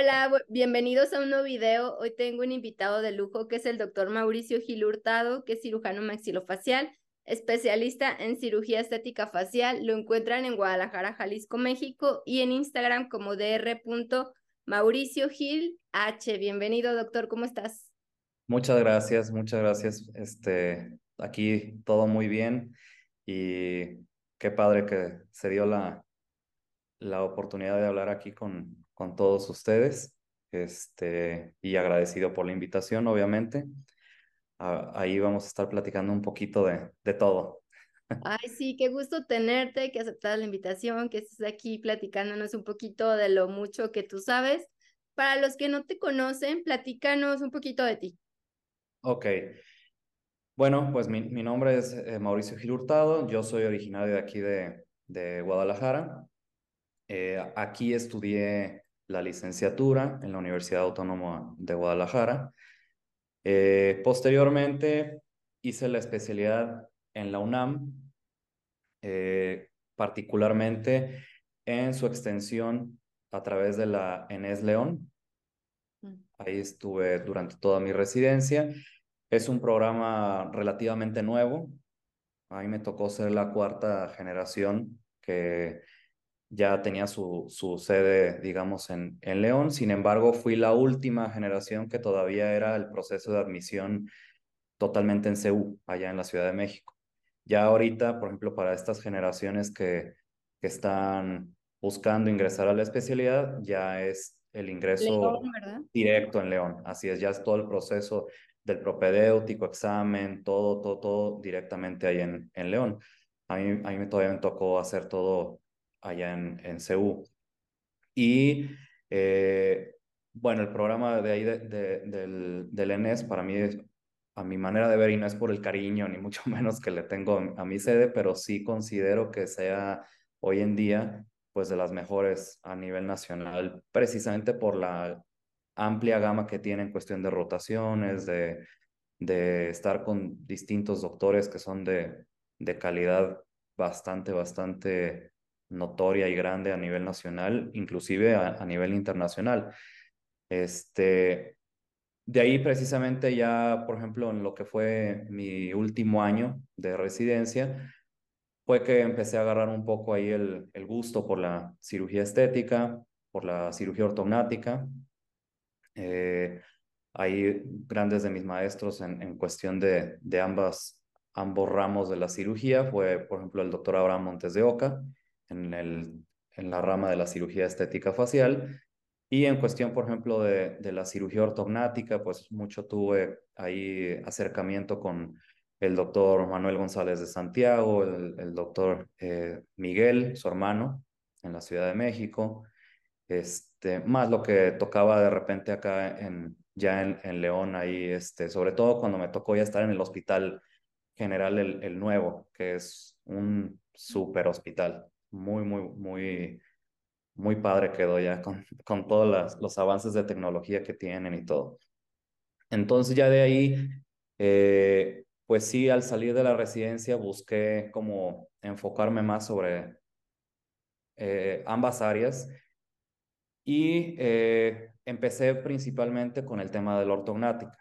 Hola, bienvenidos a un nuevo video. Hoy tengo un invitado de lujo que es el doctor Mauricio Gil Hurtado, que es cirujano maxilofacial, especialista en cirugía estética facial. Lo encuentran en Guadalajara, Jalisco, México y en Instagram como dr. Mauricio Gil H. Bienvenido, doctor, ¿cómo estás? Muchas gracias, muchas gracias. Este, aquí todo muy bien y qué padre que se dio la, la oportunidad de hablar aquí con, con todos ustedes. Este, y agradecido por la invitación, obviamente. ahí vamos a estar platicando un poquito de, de todo. Ay, sí, qué gusto tenerte, que aceptas la invitación, que estés aquí platicándonos un poquito de lo mucho que tú sabes. Para los que no te conocen, platícanos un poquito de ti. Ok. Bueno, pues mi, mi nombre es eh, Mauricio Gil Hurtado, yo soy originario de aquí de, de Guadalajara. Eh, aquí estudié la licenciatura en la Universidad Autónoma de Guadalajara. Eh, posteriormente hice la especialidad en la UNAM, eh, particularmente en su extensión a través de la ENES León. Mm. Ahí estuve durante toda mi residencia. Es un programa relativamente nuevo. A mí me tocó ser la cuarta generación que ya tenía su, su sede, digamos, en, en León. Sin embargo, fui la última generación que todavía era el proceso de admisión totalmente en CEU, allá en la Ciudad de México. Ya ahorita, por ejemplo, para estas generaciones que, que están buscando ingresar a la especialidad, ya es el ingreso directo en León. Así es, ya es todo el proceso del propedéutico, examen, todo, todo, todo directamente ahí en, en León. A mí, a mí todavía me tocó hacer todo allá en, en CEU. Y eh, bueno, el programa de ahí del, del ENES para mí a mi manera de ver, y no es por el cariño ni mucho menos que le tengo a mi sede, pero sí considero que sea hoy en día pues de las mejores a nivel nacional, precisamente por la amplia gama que tiene en cuestión de rotaciones, de, de estar con distintos doctores que son de, de calidad bastante, bastante notoria y grande a nivel nacional, inclusive a, nivel internacional. Este, de ahí precisamente ya, por ejemplo, en lo que fue mi último año de residencia, fue que empecé a agarrar un poco ahí el, el gusto por la cirugía estética, por la cirugía ortognática. Eh, ahí grandes de mis maestros en, en cuestión de, de ambas, ambos ramos de la cirugía fue, por ejemplo, el doctor Abraham Montes de Oca, en, el, en la rama de la cirugía estética facial. Y en cuestión, por ejemplo, de, de la cirugía ortognática, pues mucho tuve ahí acercamiento con el doctor Manuel González de Santiago, el, el doctor eh, Miguel, su hermano, en la Ciudad de México, este, más lo que tocaba de repente acá en, ya en, en, León, ahí, este, sobre todo cuando me tocó ya estar en el hospital general, el, el nuevo, que es un super hospital muy, muy, muy, muy padre quedó ya con, con todos los avances de tecnología que tienen y todo. Entonces ya de ahí, eh, pues sí, al salir de la residencia busqué como enfocarme más sobre eh, ambas áreas y eh, empecé principalmente con el tema de la ortognática.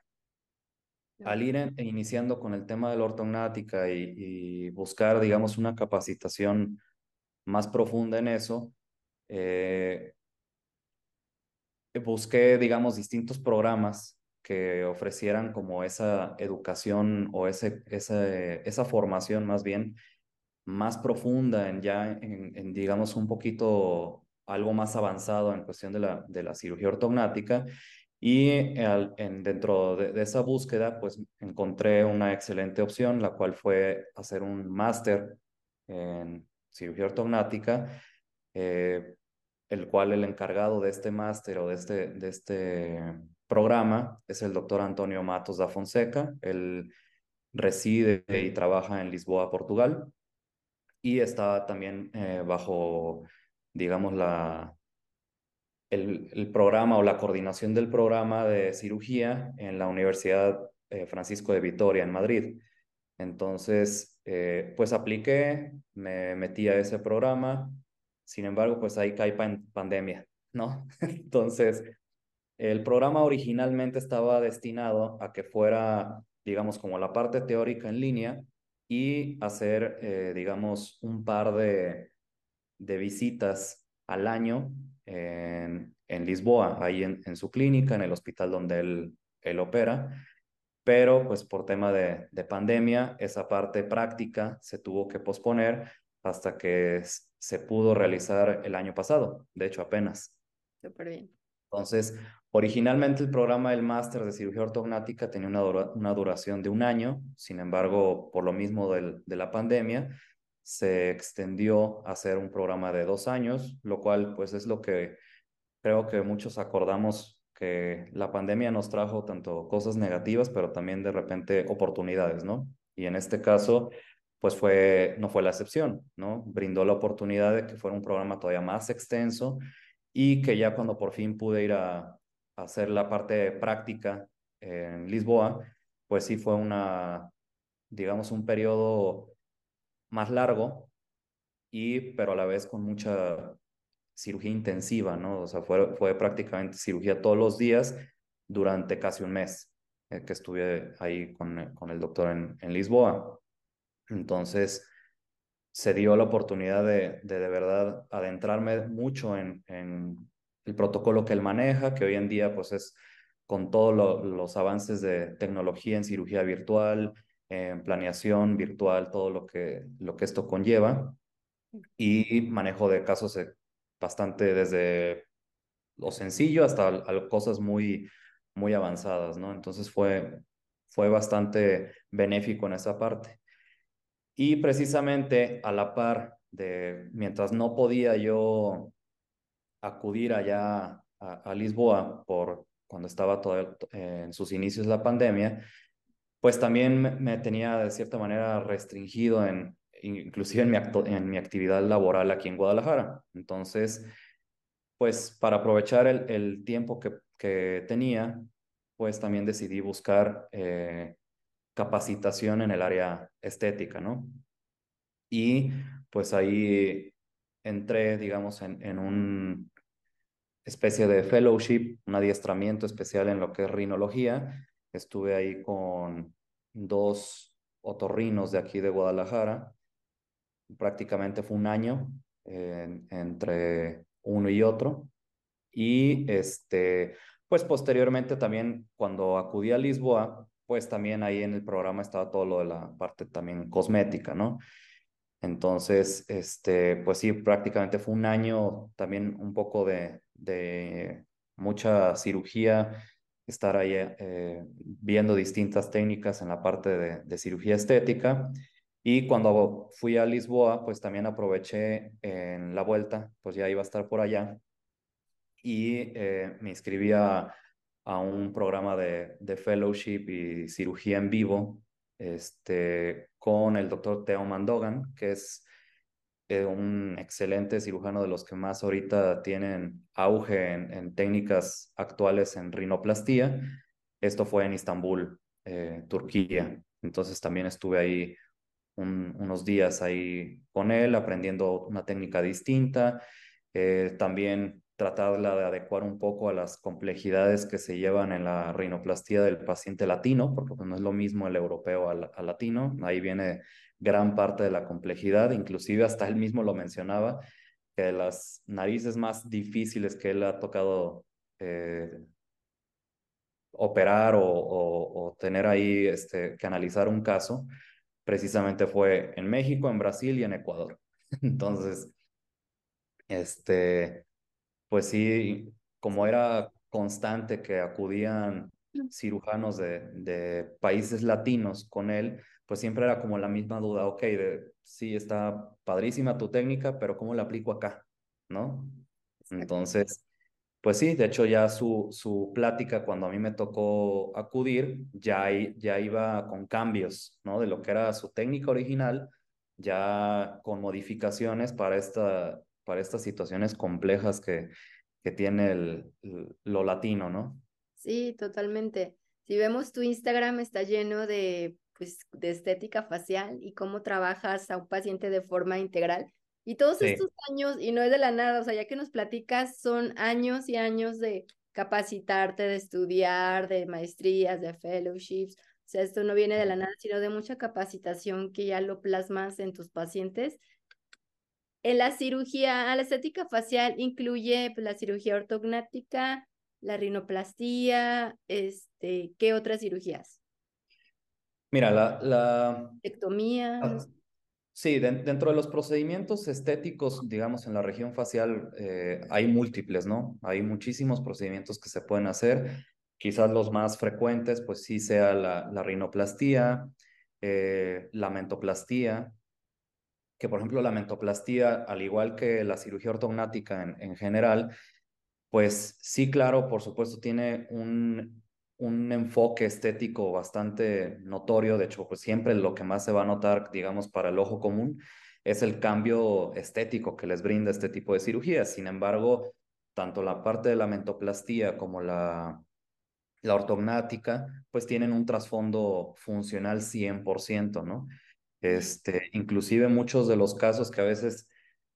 Al ir iniciando con el tema de la ortognática y, y buscar, digamos, una capacitación más profunda en eso, eh, busqué, digamos, distintos programas que ofrecieran como esa educación o ese, ese, esa formación más bien más profunda en ya, en, digamos, un poquito algo más avanzado en cuestión de la, de la cirugía ortognática. Y en, dentro de, de, esa búsqueda, pues encontré una excelente opción, la cual fue hacer un máster en cirugía ortognática, eh, el cual el encargado de este máster o de este, de este programa es el doctor Antonio Matos da Fonseca. Él reside y trabaja en Lisboa, Portugal, y está también eh, bajo, digamos, la, el, el, programa o la coordinación del programa de cirugía en la Universidad eh, Francisco de Vitoria, en Madrid. Entonces, eh, pues apliqué, me metí a ese programa, sin embargo, pues ahí cae pandemia, ¿no? Entonces, El programa originalmente estaba destinado a que fuera, digamos, como la parte teórica en línea y hacer, eh, digamos, un par de, de visitas al año en, en Lisboa, ahí en, en, su clínica, en el hospital donde él, él opera. Pero pues por tema de, de pandemia, esa parte práctica se tuvo que posponer hasta que se pudo realizar el año pasado, de hecho apenas. Súper bien. Entonces, originalmente el programa del máster de cirugía ortognática tenía una, dura, una, duración de un año, sin embargo, por lo mismo del, de la pandemia, se extendió a ser un programa de dos años, lo cual pues es lo que creo que muchos acordamos que la pandemia nos trajo tanto cosas negativas, pero también de repente oportunidades, ¿no? Y en este caso, pues fue, no fue la excepción, ¿no? Brindó la oportunidad de que fuera un programa todavía más extenso y que ya cuando por fin pude ir a, hacer la parte práctica en Lisboa, pues sí fue una, digamos, un periodo más largo, y, pero a la vez con mucha cirugía intensiva, ¿no? O sea, fue, fue prácticamente cirugía todos los días durante casi un mes eh, que estuve ahí con, con el doctor en, en, Lisboa. Entonces, se dio la oportunidad de de, de verdad adentrarme mucho en, en, el protocolo que él maneja, que hoy en día pues es con todos lo, los avances de tecnología en cirugía virtual, en planeación virtual, todo lo que, lo que esto conlleva, y manejo de casos bastante desde lo sencillo hasta cosas muy, muy avanzadas, ¿no? Entonces fue, fue bastante benéfico en esa parte. Y precisamente a la par de, mientras no podía yo acudir allá a, Lisboa por cuando estaba todo, en sus inicios la pandemia, pues también me tenía de cierta manera restringido en, inclusive en mi, en mi actividad laboral aquí en Guadalajara. Entonces, pues para aprovechar el, el tiempo que, que, tenía, pues también decidí buscar eh, capacitación en el área estética, ¿no? Y pues ahí entré, digamos, en, en un especie de fellowship, un adiestramiento especial en lo que es rinología. Estuve ahí con dos otorrinos de aquí de Guadalajara. Prácticamente fue un año entre uno y otro. Y este, pues posteriormente también cuando acudí a Lisboa, pues también ahí en el programa estaba todo lo de la parte también cosmética, ¿no? Entonces, este, pues sí, prácticamente fue un año también un poco de, de mucha cirugía, estar ahí eh, viendo distintas técnicas en la parte de, cirugía estética. Y cuando fui a Lisboa, pues también aproveché en la vuelta, pues ya iba a estar por allá y eh, me inscribí a, a un programa de, de, fellowship y cirugía en vivo este, con el doctor Theo Mandogan, que es eh, un excelente cirujano de los que más ahorita tienen auge en, en técnicas actuales en rinoplastía. Esto fue en Istambul, eh, Turquía. Entonces también estuve ahí un, unos días ahí con él, aprendiendo una técnica distinta. Eh, también tratarla de adecuar un poco a las complejidades que se llevan en la rinoplastía del paciente latino, porque pues, no es lo mismo el europeo al, latino, ahí viene gran parte de la complejidad, inclusive hasta él mismo lo mencionaba, que las narices más difíciles que él ha tocado eh, operar o, o, o, tener ahí este, que analizar un caso, precisamente fue en México, en Brasil y en Ecuador. Entonces, este, pues sí, como era constante que acudían cirujanos de, de, países latinos con él, pues siempre era como la misma duda, ok, de, sí, está padrísima tu técnica, pero ¿cómo la aplico acá? ¿No? Entonces, pues sí, de hecho ya su, su plática cuando a mí me tocó acudir, ya, ya iba con cambios, ¿no? De lo que era su técnica original, ya con modificaciones para esta, para estas situaciones complejas que, que tiene el, lo latino, ¿no? Sí, totalmente. Si vemos tu Instagram está lleno de, pues, de estética facial y cómo trabajas a un paciente de forma integral. Y todos sí. estos años, y no es de la nada, o sea, ya que nos platicas, son años y años de capacitarte, de estudiar, de maestrías, de fellowships. O sea, esto no viene de la nada, sino de mucha capacitación que ya lo plasmas en tus pacientes. En la cirugía, la estética facial incluye pues, la cirugía ortognática, la rinoplastía, este, ¿qué otras cirugías? Mira, la... la... Ectomía. Sí, dentro de los procedimientos estéticos, digamos, en la región facial eh, hay múltiples, ¿no? Hay muchísimos procedimientos que se pueden hacer. Quizás los más frecuentes, pues sí sea la, la rinoplastía, eh, la mentoplastía, que por ejemplo la mentoplastía, al igual que la cirugía ortognática en, en general, pues sí, claro, por supuesto, tiene un, un enfoque estético bastante notorio. De hecho, pues siempre lo que más se va a notar, digamos, para el ojo común es el cambio estético que les brinda este tipo de cirugías. Sin embargo, tanto la parte de la mentoplastía como la, la ortognática, pues tienen un trasfondo funcional 100%, ¿no? Este, inclusive muchos de los casos que a veces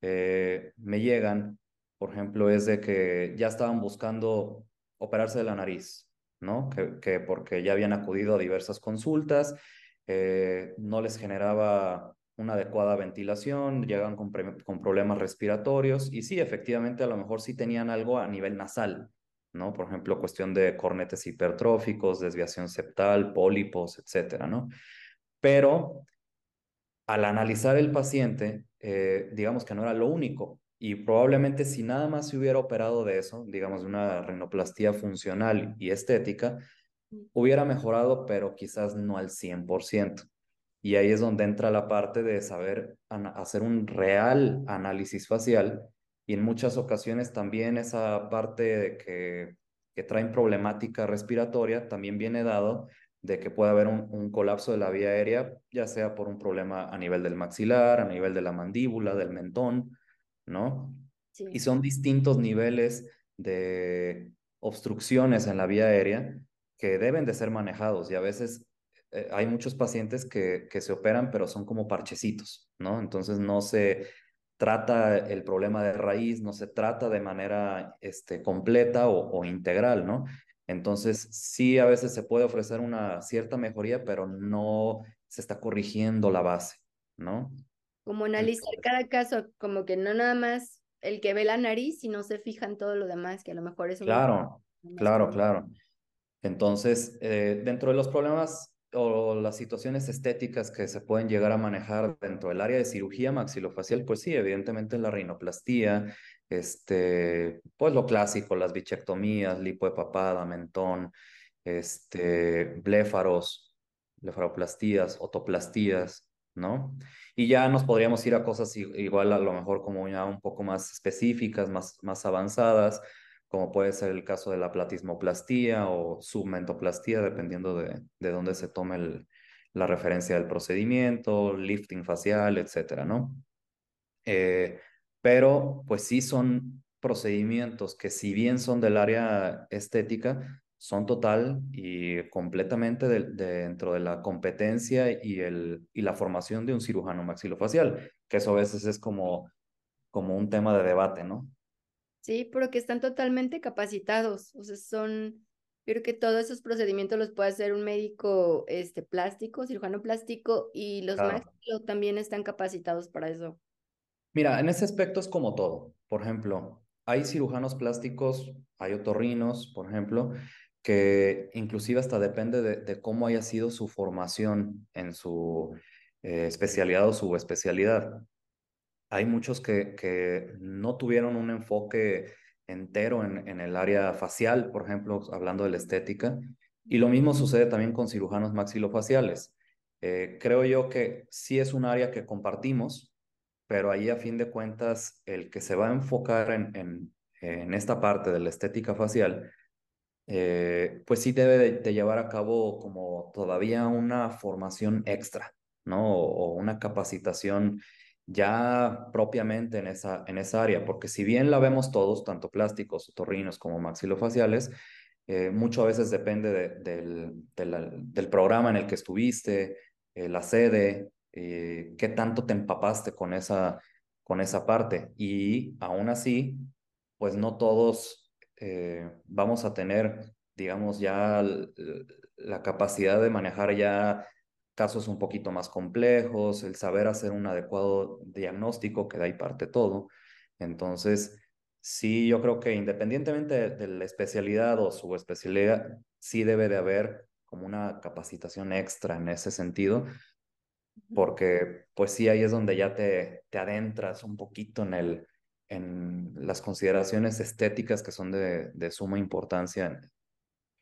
eh, me llegan, por ejemplo, es de que ya estaban buscando operarse de la nariz, ¿no? Que, que porque ya habían acudido a diversas consultas, eh, no les generaba una adecuada ventilación, llegan con, con, problemas respiratorios y sí, efectivamente, a lo mejor sí tenían algo a nivel nasal, ¿no? Por ejemplo, cuestión de cornetes hipertróficos, desviación septal, pólipos, etcétera, ¿no? Pero al analizar el paciente, eh, digamos que no era lo único. Y probablemente si nada más se hubiera operado de eso, digamos de una rinoplastía funcional y estética, hubiera mejorado, pero quizás no al 100%. Y ahí es donde entra la parte de saber hacer un real análisis facial y en muchas ocasiones también esa parte de que, que traen problemática respiratoria también viene dado de que pueda haber un, colapso de la vía aérea, ya sea por un problema a nivel del maxilar, a nivel de la mandíbula, del mentón, ¿no? Y son distintos niveles de obstrucciones en la vía aérea que deben de ser manejados y a veces eh, hay muchos pacientes que, que se operan pero son como parchecitos, ¿no? Entonces no se trata el problema de raíz, no se trata de manera este, completa o, o integral, ¿no? Entonces, sí, a veces se puede ofrecer una cierta mejoría, pero no se está corrigiendo la base, ¿no? Como analizar cada caso, como que no nada más el que ve la nariz, sino se fija en todo lo demás, que a lo mejor es un... Claro, claro, claro. Entonces, eh, dentro de los problemas o las situaciones estéticas que se pueden llegar a manejar dentro del área de cirugía maxilofacial, pues sí, evidentemente la rinoplastía, este, pues lo clásico, las bichectomías, lipoepapada, mentón, este, bléfaros, blefaroplastías, otoplastías, ¿no? Y ya nos podríamos ir a cosas igual a lo mejor como ya un poco más específicas, más, más avanzadas, como puede ser el caso de la platismoplastía o submentoplastía, dependiendo de, de dónde se tome el, la referencia del procedimiento, lifting facial, etcétera, ¿no? Eh, pero pues sí son procedimientos que si bien son del área estética, son total y completamente dentro de la competencia y, el, y la formación de un cirujano maxilofacial, que eso a veces es como, como un tema de debate, ¿no? Sí, pero que están totalmente capacitados, o sea, son, yo creo que todos esos procedimientos los puede hacer un médico este, plástico, cirujano plástico, y los claro. también están capacitados para eso. Mira, en ese aspecto es como todo. Por ejemplo, hay cirujanos plásticos, hay otorrinos, por ejemplo, que inclusive hasta depende de, cómo haya sido su formación en su eh, especialidad o su especialidad. Hay muchos que, que no tuvieron un enfoque entero en, en el área facial, por ejemplo, hablando de la estética, y lo mismo sucede también con cirujanos maxilofaciales. Eh, creo yo que sí es un área que compartimos, pero ahí a fin de cuentas el que se va a enfocar en, en, en esta parte de la estética facial, eh, pues sí debe de, llevar a cabo como todavía una formación extra, ¿no? O, una capacitación ya propiamente en esa, en esa área, porque si bien la vemos todos, tanto plásticos, otorrinos como maxilofaciales, eh, mucho a veces depende de, del, del, del programa en el que estuviste, eh, la sede, eh, qué tanto te empapaste con esa, con esa parte. Y aún así, pues no todos eh, vamos a tener, digamos, ya la capacidad de manejar ya casos un poquito más complejos, el saber hacer un adecuado diagnóstico, que de ahí parte todo. Entonces, sí, yo creo que independientemente de, la especialidad o su especialidad, sí debe de haber como una capacitación extra en ese sentido, porque pues sí, ahí es donde ya te, te adentras un poquito en, el, en las consideraciones estéticas que son de, de suma importancia,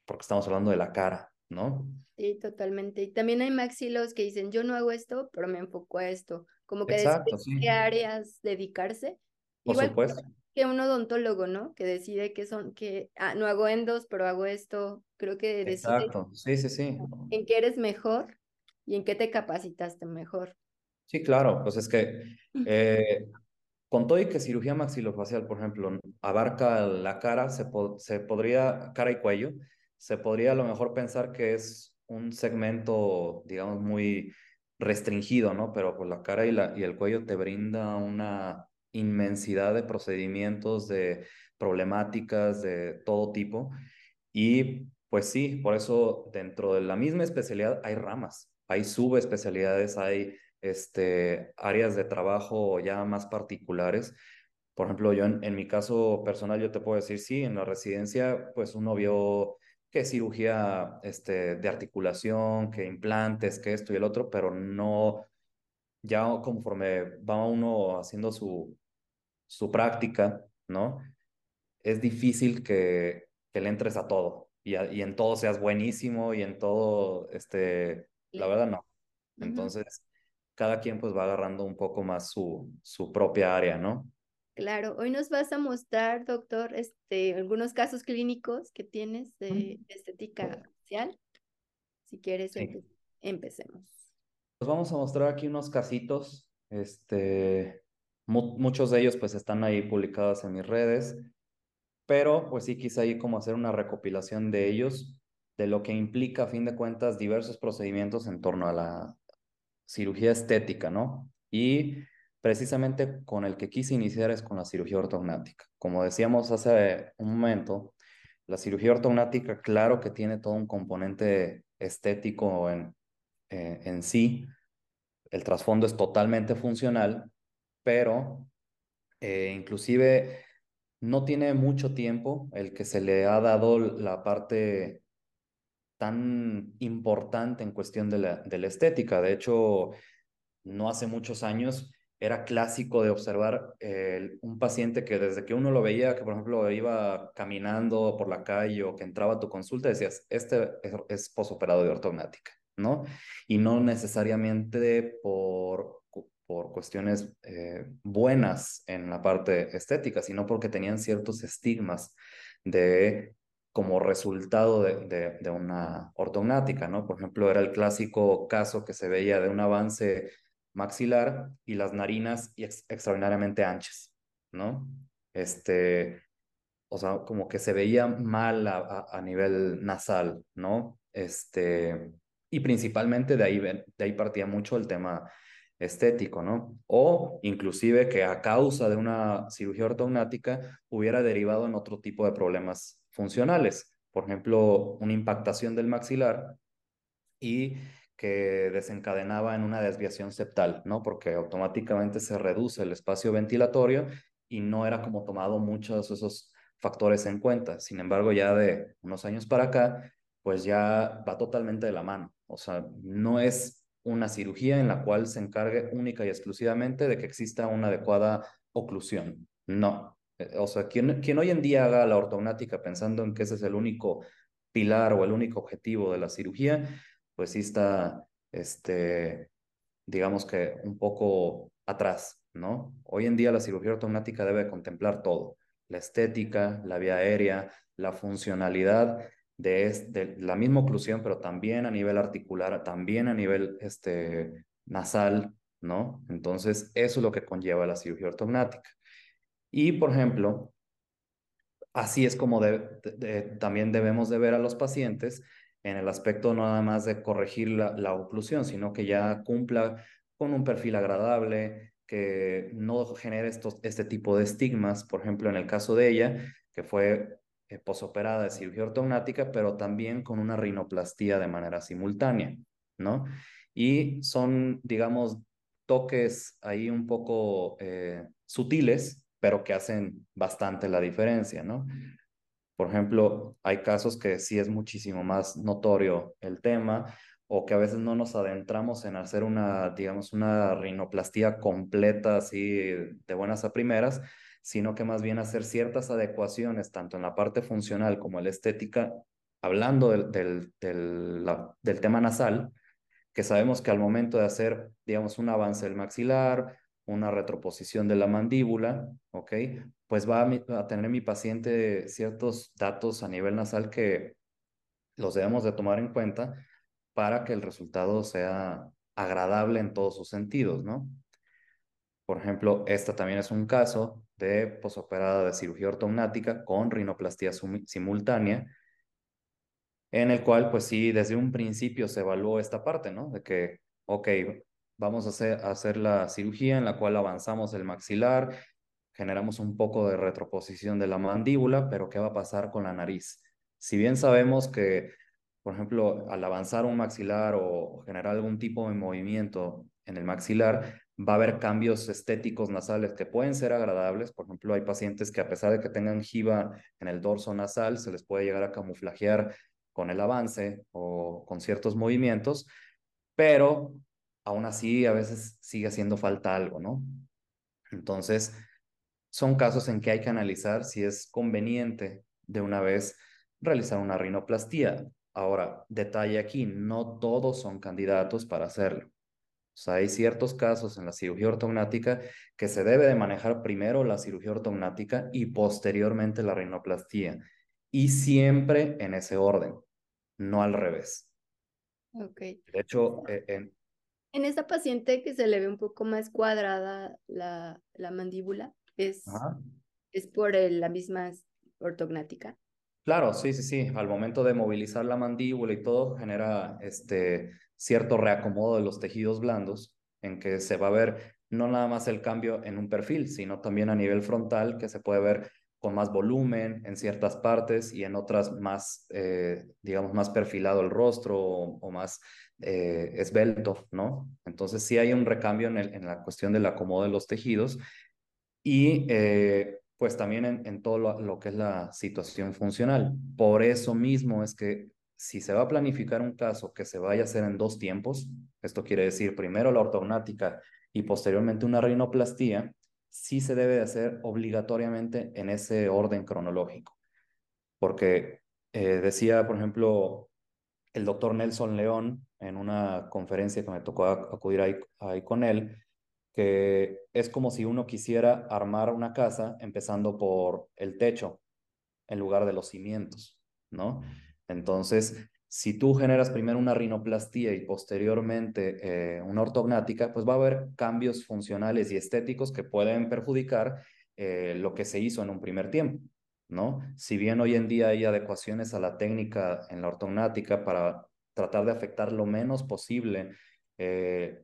porque estamos hablando de la cara, ¿no? Sí, totalmente. Y también hay maxilos que dicen, yo no hago esto, pero me enfoco a esto. Como que Exacto, qué áreas dedicarse. Por Igual supuesto. que un odontólogo, ¿no? Que decide que son, que ah, no hago endos, pero hago esto. Creo que decide Exacto, sí, sí, sí. en qué eres mejor y en qué te capacitaste mejor. Sí, claro, pues es que eh, con todo y que cirugía maxilofacial, por ejemplo, abarca la cara, se, se podría, cara y cuello, se podría a lo mejor pensar que es un segmento, digamos, muy restringido, ¿no? Pero pues la cara y, la, y el cuello te brinda una inmensidad de procedimientos, de problemáticas de todo tipo. Y pues sí, por eso dentro de la misma especialidad hay ramas, hay subespecialidades, hay este, áreas de trabajo ya más particulares. Por ejemplo, yo en, en mi caso personal, yo te puedo decir, sí, en la residencia, pues uno vio que cirugía este, de articulación, que implantes, que esto y el otro, pero no, ya conforme va uno haciendo su, su práctica, ¿no? Es difícil que, que le entres a todo y, y, en todo seas buenísimo y en todo, este, la verdad no. Entonces, cada quien pues va agarrando un poco más su, su propia área, ¿no? Claro, hoy nos vas a mostrar, doctor, este, algunos casos clínicos que tienes de, estética facial. Si quieres, empecemos. Pues vamos a mostrar aquí unos casitos. Este, muchos de ellos pues están ahí publicados en mis redes, pero pues sí quise ahí como hacer una recopilación de ellos, de lo que implica a fin de cuentas diversos procedimientos en torno a la cirugía estética, ¿no? Y precisamente con el que quise iniciar es con la cirugía ortognática. Como decíamos hace un momento, la cirugía ortognática, claro que tiene todo un componente estético en, eh, en sí. El trasfondo es totalmente funcional, pero eh, inclusive no tiene mucho tiempo el que se le ha dado la parte tan importante en cuestión de la, de la estética. De hecho, no hace muchos años era clásico de observar eh, un paciente que desde que uno lo veía, que por ejemplo iba caminando por la calle o que entraba a tu consulta, decías, este es, posoperado de ortognática, ¿no? Y no necesariamente por, por cuestiones eh, buenas en la parte estética, sino porque tenían ciertos estigmas de como resultado de, una ortognática, ¿no? Por ejemplo, era el clásico caso que se veía de un avance maxilar y las narinas extraordinariamente anchas, ¿no? Este, o sea, como que se veía mal a, a, nivel nasal, ¿no? Este, y principalmente de ahí, de ahí partía mucho el tema estético, ¿no? O inclusive que a causa de una cirugía ortognática hubiera derivado en otro tipo de problemas funcionales, por ejemplo, una impactación del maxilar y que desencadenaba en una desviación septal, ¿no? Porque automáticamente se reduce el espacio ventilatorio y no era como tomado muchos de esos factores en cuenta. Sin embargo, ya de unos años para acá, pues ya va totalmente de la mano. O sea, no es una cirugía en la cual se encargue única y exclusivamente de que exista una adecuada oclusión. No. Eh, o sea, quien, hoy en día haga la ortognática pensando en que ese es el único pilar o el único objetivo de la cirugía, pues sí está, este, digamos que un poco atrás, ¿no? Hoy en día la cirugía ortognática debe contemplar todo, la estética, la vía aérea, la funcionalidad de, de, la misma oclusión, pero también a nivel articular, también a nivel este, nasal, ¿no? Entonces, eso es lo que conlleva la cirugía ortognática. Y, por ejemplo, así es como también debemos de ver a los pacientes en el aspecto no nada más de corregir la, oclusión, sino que ya cumpla con un perfil agradable, que no genere estos, este tipo de estigmas. Por ejemplo, en el caso de ella, que fue eh, posoperada de cirugía ortognática, pero también con una rinoplastía de manera simultánea, ¿no? Y son, digamos, toques ahí un poco eh, sutiles, pero que hacen bastante la diferencia, ¿no? Por ejemplo, hay casos que sí es muchísimo más notorio el tema o que a veces no nos adentramos en hacer una, digamos, una rinoplastía completa así de buenas a primeras, sino que más bien hacer ciertas adecuaciones, tanto en la parte funcional como en la estética, hablando del, del, tema nasal, que sabemos que al momento de hacer, digamos, un avance del maxilar, una retroposición de la mandíbula, ¿ok? Pues va a, tener mi paciente ciertos datos a nivel nasal que los debemos de tomar en cuenta para que el resultado sea agradable en todos sus sentidos, ¿no? Por ejemplo, esta también es un caso de posoperada de cirugía ortognática con rinoplastía simultánea, en el cual, pues sí, desde un principio se evaluó esta parte, ¿no? De que, ok, vamos a hacer, la cirugía en la cual avanzamos el maxilar, generamos un poco de retroposición de la mandíbula, pero ¿qué va a pasar con la nariz? Si bien sabemos que, por ejemplo, al avanzar un maxilar o generar algún tipo de movimiento en el maxilar, va a haber cambios estéticos nasales que pueden ser agradables. Por ejemplo, hay pacientes que a pesar de que tengan jiba en el dorso nasal, se les puede llegar a camuflajear con el avance o con ciertos movimientos, pero aún así a veces sigue haciendo falta algo, ¿no? Entonces, son casos en que hay que analizar si es conveniente de una vez realizar una rinoplastía. Ahora, detalle aquí, no todos son candidatos para hacerlo. O sea, hay ciertos casos en la cirugía ortognática que se debe de manejar primero la cirugía ortognática y posteriormente la rinoplastía. Y siempre en ese orden, no al revés. De hecho, eh, en... En esta paciente que se le ve un poco más cuadrada la, la mandíbula, ¿es, ¿es por el, la misma ortognática? Claro, sí, sí, sí. Al momento de movilizar la mandíbula y todo, genera este, cierto reacomodo de los tejidos blandos, en que se va a ver no nada más el cambio en un perfil, sino también a nivel frontal, que se puede ver con más volumen en ciertas partes y en otras más, eh, digamos, más perfilado el rostro o, más eh, esbelto, ¿no? Entonces sí hay un recambio en, la cuestión del acomodo de los tejidos y eh, pues también en, todo lo, lo, que es la situación funcional. Por eso mismo es que si se va a planificar un caso que se vaya a hacer en dos tiempos, esto quiere decir primero la ortognática y posteriormente una rinoplastía, sí se debe de hacer obligatoriamente en ese orden cronológico. Porque eh, decía, por ejemplo, el doctor Nelson León en una conferencia que me tocó acudir ahí, ahí con él, que es como si uno quisiera armar una casa empezando por el techo en lugar de los cimientos, ¿no? Entonces, si tú generas primero una rinoplastía y posteriormente eh, una ortognática, pues va a haber cambios funcionales y estéticos que pueden perjudicar eh, lo que se hizo en un primer tiempo, ¿no? Si bien hoy en día hay adecuaciones a la técnica en la ortognática para tratar de afectar lo menos posible eh,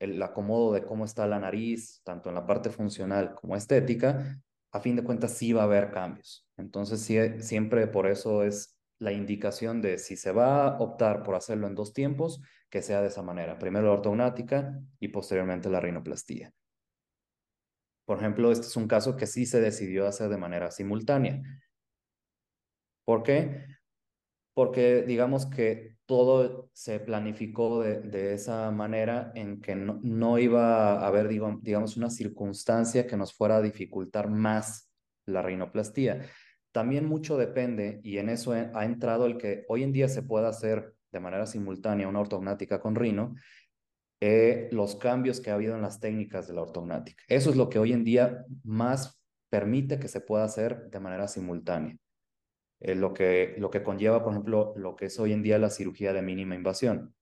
el acomodo de cómo está la nariz, tanto en la parte funcional como estética, a fin de cuentas sí va a haber cambios. Entonces, siempre por eso es la indicación de si se va a optar por hacerlo en dos tiempos, que sea de esa manera. Primero la ortognática y posteriormente la rinoplastía. Por ejemplo, este es un caso que sí se decidió hacer de manera simultánea. ¿Por qué? Porque digamos que todo se planificó de, de esa manera en que no, no iba a haber, digamos, una circunstancia que nos fuera a dificultar más la rinoplastía. También mucho depende, y en eso ha entrado el que hoy en día se pueda hacer de manera simultánea una ortognática con rino, eh, los cambios que ha habido en las técnicas de la ortognática. Eso es lo que hoy en día más permite que se pueda hacer de manera simultánea. Eh, lo, que, lo que conlleva, por ejemplo, lo que es hoy en día la cirugía de mínima invasión.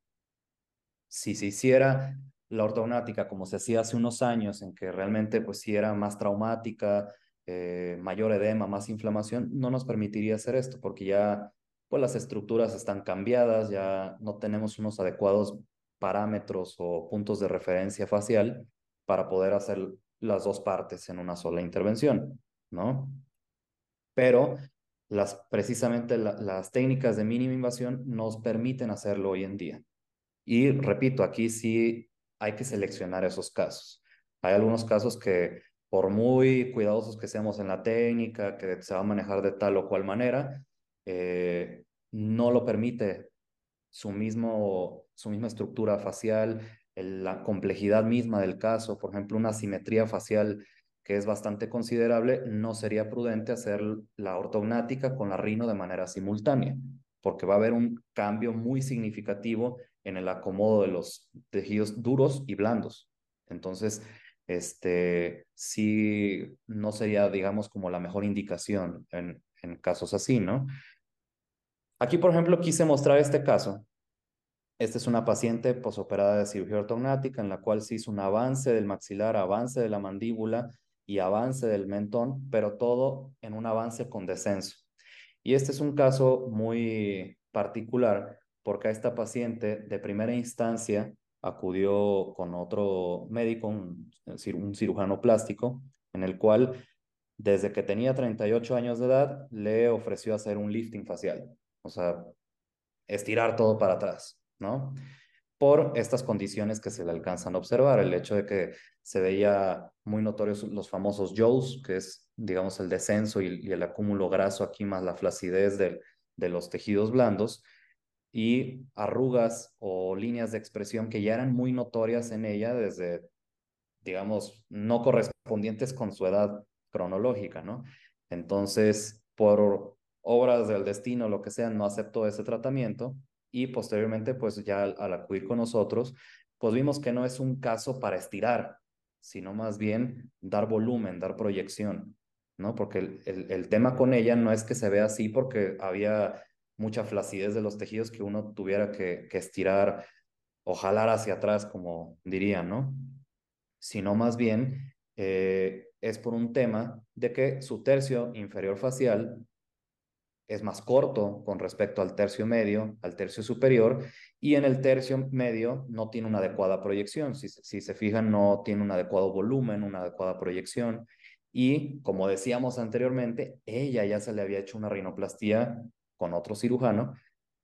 Si se hiciera la ortognática como se hacía hace unos años, en que realmente pues sí era más traumática, eh, mayor edema, más inflamación, no nos permitiría hacer esto porque ya pues las estructuras están cambiadas, ya no tenemos unos adecuados parámetros o puntos de referencia facial para poder hacer las dos partes en una sola intervención, ¿no? Pero las, precisamente las técnicas de mínima invasión nos permiten hacerlo hoy en día. Y repito, aquí sí hay que seleccionar esos casos. Hay algunos casos que por muy cuidadosos que seamos en la técnica, que se va a manejar de tal o cual manera, eh, no lo permite su, mismo, su misma estructura facial, la complejidad misma del caso, por ejemplo, una simetría facial que es bastante considerable, no sería prudente hacer la ortognática con la rino de manera simultánea, porque va a haber un cambio muy significativo en el acomodo de los tejidos duros y blandos. Entonces, este, sí, no sería, digamos, como la mejor indicación en, en casos así, ¿no? Aquí, por ejemplo, quise mostrar este caso. Esta es una paciente posoperada de cirugía ortognática en la cual se hizo un avance del maxilar, avance de la mandíbula y avance del mentón, pero todo en un avance con descenso. Y este es un caso muy particular porque a esta paciente de primera instancia acudió con otro médico, un, cirujano plástico, en el cual desde que tenía 38 años de edad le ofreció hacer un lifting facial, o sea, estirar todo para atrás, ¿no? por estas condiciones que se le alcanzan a observar. El hecho de que se veía muy notorios los famosos Joes, que es, digamos, el descenso y, el acúmulo graso aquí más la flacidez de, de los tejidos blandos y arrugas o líneas de expresión que ya eran muy notorias en ella desde, digamos, no correspondientes con su edad cronológica, ¿no? Entonces, por obras del destino, lo que sea, no aceptó ese tratamiento y posteriormente, pues ya al, acudir con nosotros, pues vimos que no es un caso para estirar, sino más bien dar volumen, dar proyección, ¿no? Porque el, el, tema con ella no es que se vea así porque había mucha flacidez de los tejidos que uno tuviera que, estirar o jalar hacia atrás, como dirían, ¿no? Sino más bien eh, es por un tema de que su tercio inferior facial es más corto con respecto al tercio medio, al tercio superior, y en el tercio medio no tiene una adecuada proyección. Si, si se fijan, no tiene un adecuado volumen, una adecuada proyección. Y como decíamos anteriormente, ella ya se le había hecho una rinoplastía con otro cirujano,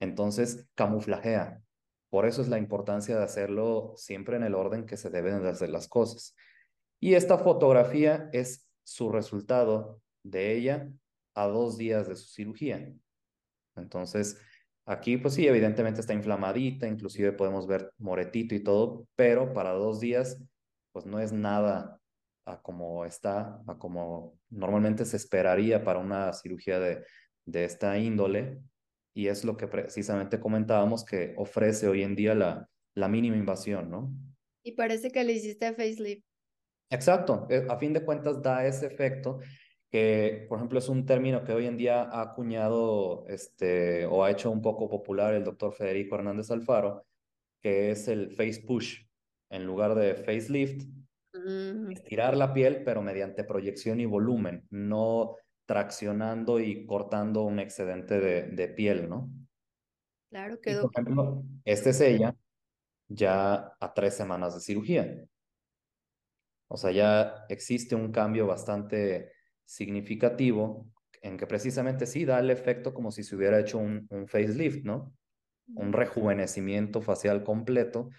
entonces camuflajea. Por eso es la importancia de hacerlo siempre en el orden que se deben de hacer las cosas. Y esta fotografía es su resultado de ella a dos días de su cirugía. Entonces, aquí pues sí, evidentemente está inflamadita, inclusive podemos ver moretito y todo, pero para dos días pues no es nada a como está, a como normalmente se esperaría para una cirugía de, de esta índole. Y es lo que precisamente comentábamos que ofrece hoy en día la, la mínima invasión, ¿no? Y parece que le hiciste facelift. Exacto, eh, a fin de cuentas da ese efecto que por ejemplo es un término que hoy en día ha acuñado este, o ha hecho un poco popular el doctor Federico Hernández Alfaro, que es el face push, en lugar de facelift, mm. estirar la piel, pero mediante proyección y volumen, no traccionando y cortando un excedente de, de piel, ¿no? Claro, quedó. por ejemplo, este es ella ya a tres semanas de cirugía. O sea, ya existe un cambio bastante significativo en que precisamente sí da el efecto como si se hubiera hecho un, un facelift, ¿no? Un rejuvenecimiento facial completo,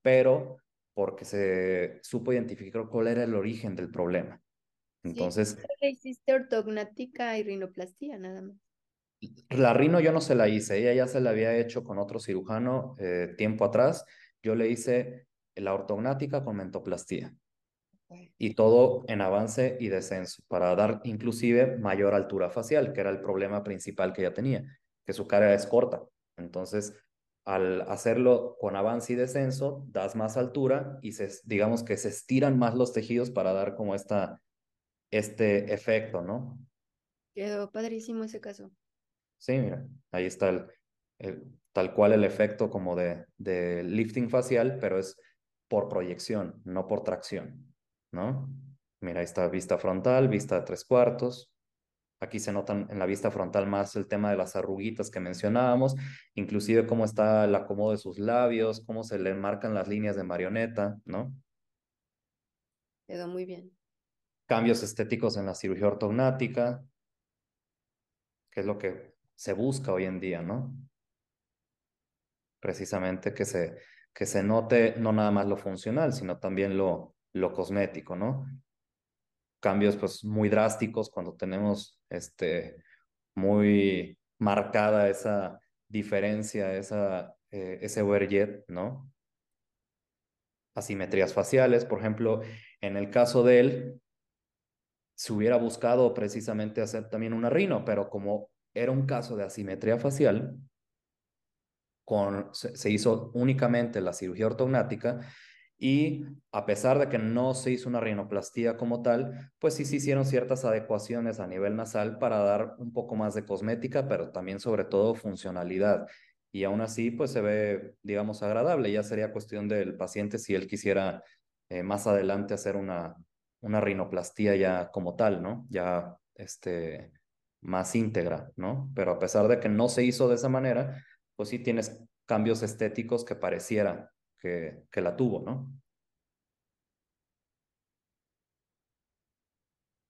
pero porque se supo identificar cuál era el origen del problema. Entonces... le hiciste ortognática y rinoplastía nada más. La rino yo no se la hice, ella ya se la había hecho con otro cirujano eh, tiempo atrás. Yo le hice la ortognática con mentoplastía y todo en avance y descenso para dar inclusive mayor altura facial, que era el problema principal que ella tenía, que su cara es corta. Entonces, al hacerlo con avance y descenso, das más altura y se, digamos que se estiran más los tejidos para dar como esta, este efecto, ¿no? Quedó padrísimo ese caso. Sí, mira, ahí está el, tal cual el efecto como de, de lifting facial, pero es por proyección, no por tracción. ¿no? Mira, ahí está vista frontal, vista de tres cuartos. Aquí se notan en la vista frontal más el tema de las arruguitas que mencionábamos, inclusive cómo está el acomodo de sus labios, cómo se le marcan las líneas de marioneta, ¿no? Quedó muy bien. Cambios estéticos en la cirugía ortognática, que es lo que se busca hoy en día, ¿no? Precisamente que se, que se note no nada más lo funcional, sino también lo, lo cosmético, ¿no? Cambios pues muy drásticos cuando tenemos este, muy marcada esa diferencia, esa, eh, ese overjet, ¿no? Asimetrías faciales, por ejemplo, en el caso de él, se hubiera buscado precisamente hacer también una rino, pero como era un caso de asimetría facial, con, se, hizo únicamente la cirugía ortognática y a pesar de que no se hizo una rinoplastía como tal, pues sí se hicieron ciertas adecuaciones a nivel nasal para dar un poco más de cosmética, pero también sobre todo funcionalidad. Y aún así, pues se ve, digamos, agradable. Ya sería cuestión del paciente si él quisiera eh, más adelante hacer una, una rinoplastía ya como tal, ¿no? Ya este, más íntegra, ¿no? Pero a pesar de que no se hizo de esa manera, pues sí tienes cambios estéticos que pareciera que, que la tuvo, ¿no?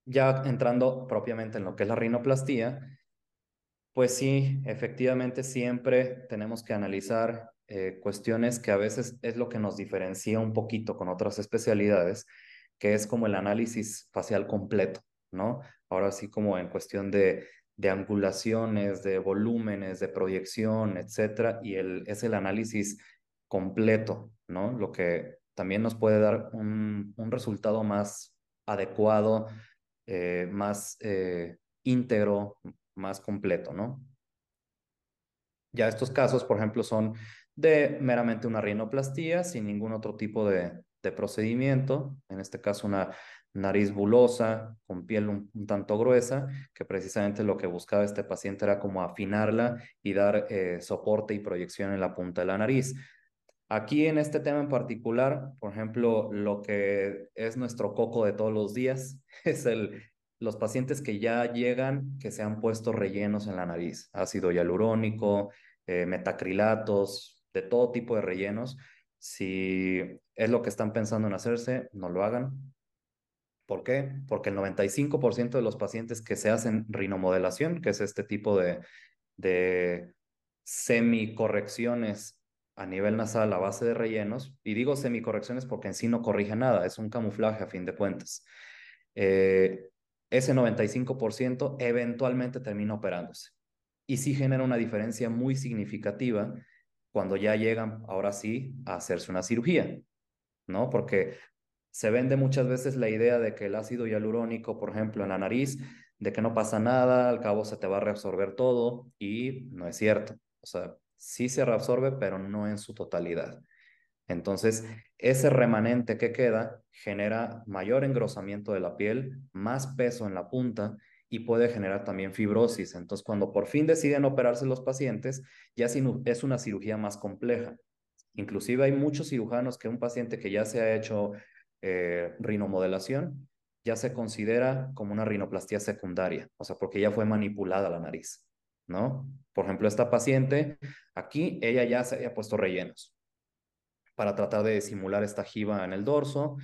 Ya entrando propiamente en lo que es la rinoplastía, pues sí, efectivamente siempre tenemos que analizar eh, cuestiones que a veces es lo que nos diferencia un poquito con otras especialidades, que es como el análisis facial completo, ¿no? Ahora sí como en cuestión de, de angulaciones, de volúmenes, de proyección, etcétera, y el, es el análisis completo, ¿no? Lo que también nos puede dar un, un resultado más adecuado, eh, más eh, íntegro, más completo, ¿no? Ya estos casos, por ejemplo, son de meramente una rinoplastía sin ningún otro tipo de, de procedimiento, en este caso una nariz bulosa, con piel un, tanto gruesa, que precisamente lo que buscaba este paciente era como afinarla y dar eh, soporte y proyección en la punta de la nariz. Aquí en este tema en particular, por ejemplo, lo que es nuestro coco de todos los días es el, los pacientes que ya llegan, que se han puesto rellenos en la nariz, ácido hialurónico, eh, metacrilatos, de todo tipo de rellenos, si es lo que están pensando en hacerse, no lo hagan. ¿Por qué? Porque el 95% de los pacientes que se hacen rinomodelación, que es este tipo de, de semicorrecciones a nivel nasal a base de rellenos, y digo semicorrecciones porque en sí no corrige nada, es un camuflaje a fin de cuentas. Eh, ese 95% eventualmente termina operándose. Y sí genera una diferencia muy significativa cuando ya llegan, ahora sí, a hacerse una cirugía, ¿no? Porque se vende muchas veces la idea de que el ácido hialurónico, por ejemplo, en la nariz, de que no pasa nada, al cabo se te va a reabsorber todo, y no es cierto. O sea, sí se reabsorbe, pero no en su totalidad. Entonces, ese remanente que queda genera mayor engrosamiento de la piel, más peso en la punta y puede generar también fibrosis. Entonces, cuando por fin deciden operarse los pacientes, ya es una cirugía más compleja. Inclusive hay muchos cirujanos que un paciente que ya se ha hecho eh, rinomodelación ya se considera como una rinoplastía secundaria, o sea, porque ya fue manipulada la nariz, ¿no? Por ejemplo, esta paciente, aquí ella ya se había puesto rellenos para tratar de simular esta jiba en el dorso,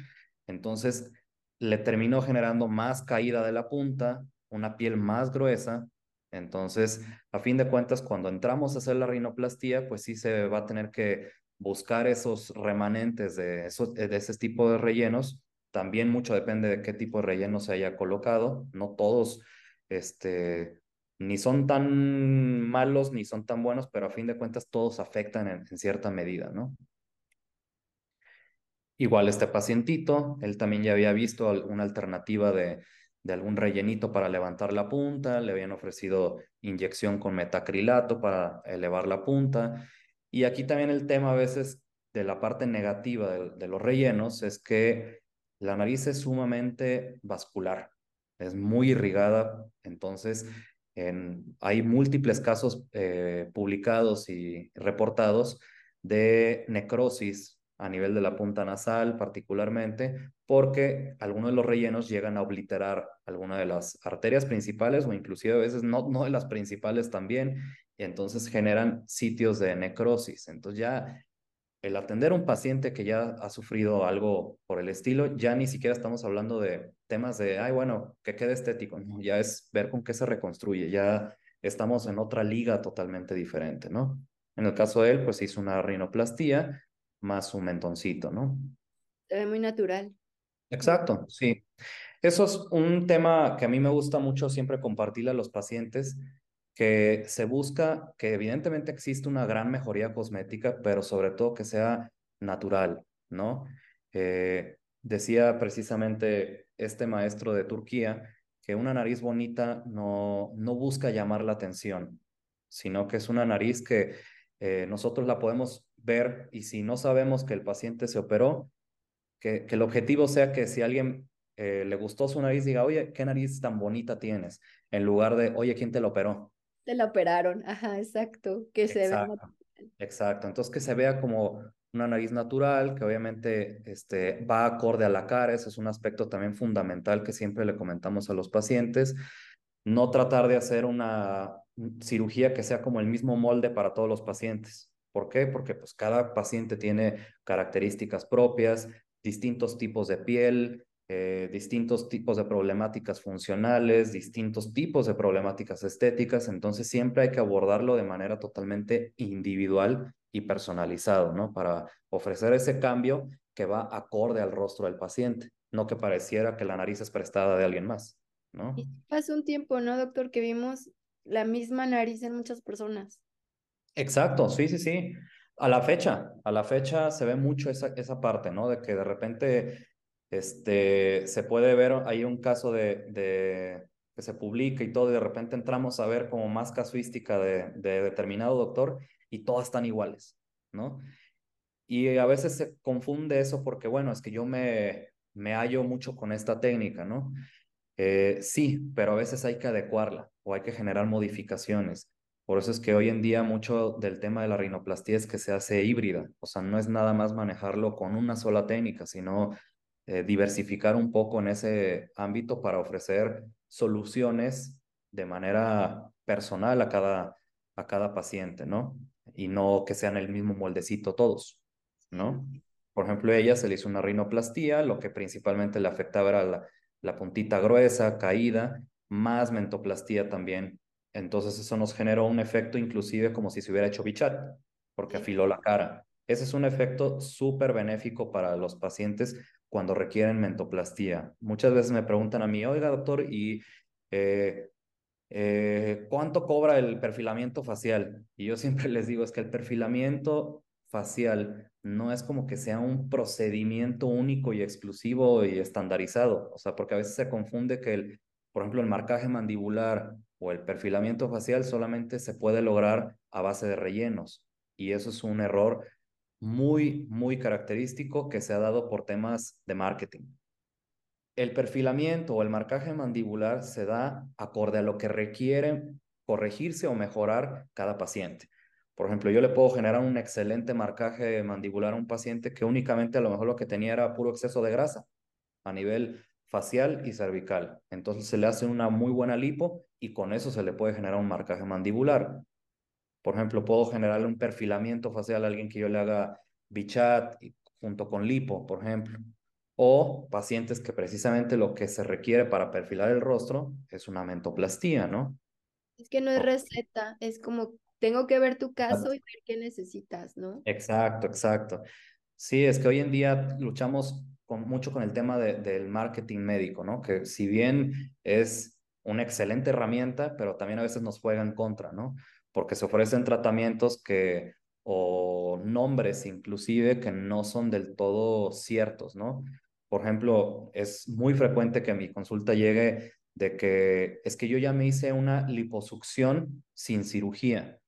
entonces le terminó generando más caída de la punta, una piel más gruesa. Entonces, a fin de cuentas, cuando entramos a hacer la rinoplastía, pues sí se va a tener que buscar esos remanentes de, esos, de ese tipo de rellenos. También mucho depende de qué tipo de relleno se haya colocado. No todos, este, ni son tan malos ni son tan buenos, pero a fin de cuentas todos afectan en, cierta medida, ¿no? Igual este pacientito, él también ya había visto alguna alternativa de, de algún rellenito para levantar la punta, le habían ofrecido inyección con metacrilato para elevar la punta. Y aquí también el tema a veces de la parte negativa de, los rellenos es que la nariz es sumamente vascular, es muy irrigada, entonces en, hay múltiples casos eh, publicados y reportados de necrosis a nivel de la punta nasal particularmente, porque algunos de los rellenos llegan a obliterar alguna de las arterias principales o inclusive a veces no, no de las principales también, y entonces generan sitios de necrosis. Entonces ya el atender a un paciente que ya ha sufrido algo por el estilo, ya ni siquiera estamos hablando de temas de, ay, bueno, que quede estético, ya es ver con qué se reconstruye, ya estamos en otra liga totalmente diferente, ¿no? En el caso de él, pues hizo una rinoplastía más un mentoncito, ¿no? Se ve muy natural. Exacto, sí. Eso es un tema que a mí me gusta mucho siempre compartirle a los pacientes, que se busca que evidentemente existe una gran mejoría cosmética, pero sobre todo que sea natural, ¿no? Eh, decía precisamente este maestro de Turquía que una nariz bonita no, no busca llamar la atención, sino que es una nariz que eh, nosotros la podemos ver y si no sabemos que el paciente se operó, que, que el objetivo sea que si alguien eh, le gustó su nariz, diga, oye, qué nariz tan bonita tienes, en lugar de, oye, ¿quién te la operó? Te la operaron, ajá, exacto, que se exacto, Exacto, entonces que se vea como una nariz natural, que obviamente este, va acorde a la cara, ese es un aspecto también fundamental que siempre le comentamos a los pacientes. No tratar de hacer una cirugía que sea como el mismo molde para todos los pacientes. ¿Por qué? Porque pues cada paciente tiene características propias, distintos tipos de piel, eh, distintos tipos de problemáticas funcionales, distintos tipos de problemáticas estéticas, entonces siempre hay que abordarlo de manera totalmente individual y personalizado, ¿no? Para ofrecer ese cambio que va acorde al rostro del paciente, no que pareciera que la nariz es prestada de alguien más, ¿no? hace un tiempo, ¿no, doctor? Que vimos la misma nariz en muchas personas. Exacto, sí, sí, sí. A la fecha, a la fecha se ve mucho esa, esa parte, ¿no? De que de repente este, se puede ver, hay un caso de, que se publica y todo, y de repente entramos a ver como más casuística de, de determinado doctor y todas están iguales, ¿no? Y a veces se confunde eso porque, bueno, es que yo me, me hallo mucho con esta técnica, ¿no? Eh, sí, pero a veces hay que adecuarla o hay que generar modificaciones. Por eso es que hoy en día mucho del tema de la rinoplastía es que se hace híbrida, o sea, no es nada más manejarlo con una sola técnica, sino eh, diversificar un poco en ese ámbito para ofrecer soluciones de manera personal a cada, a cada paciente, ¿no? Y no que sean el mismo moldecito todos, ¿no? Por ejemplo, ella se le hizo una rinoplastía, lo que principalmente le afectaba era la, la puntita gruesa, caída, más mentoplastía también. Entonces eso nos generó un efecto inclusive como si se hubiera hecho bichat, porque afiló la cara. Ese es un efecto súper benéfico para los pacientes cuando requieren mentoplastía. Muchas veces me preguntan a mí, oiga doctor, ¿y eh, eh, cuánto cobra el perfilamiento facial? Y yo siempre les digo, es que el perfilamiento facial no es como que sea un procedimiento único y exclusivo y estandarizado, o sea, porque a veces se confunde que el, por ejemplo, el marcaje mandibular o el perfilamiento facial solamente se puede lograr a base de rellenos y eso es un error muy, muy característico que se ha dado por temas de marketing. El perfilamiento o el marcaje mandibular se da acorde a lo que requiere corregirse o mejorar cada paciente. Por ejemplo, yo le puedo generar un excelente marcaje mandibular a un paciente que únicamente a lo mejor lo que tenía era puro exceso de grasa a nivel facial y cervical. Entonces se le hace una muy buena lipo y con eso se le puede generar un marcaje mandibular. Por ejemplo, puedo generarle un perfilamiento facial a alguien que yo le haga bichat junto con lipo, por ejemplo. O pacientes que precisamente lo que se requiere para perfilar el rostro es una mentoplastía, ¿no? Es que no es receta, es como tengo que ver tu caso y ver qué necesitas, ¿no? Exacto, exacto. Sí, es que hoy en día luchamos mucho con el tema del marketing médico, ¿no? Que si bien es una excelente herramienta, pero también a veces nos juega en contra, ¿no? porque se ofrecen tratamientos que o nombres inclusive que no son del todo ciertos, ¿no? Por ejemplo, es muy frecuente que mi consulta llegue de que es que yo ya me hice una liposucción sin cirugía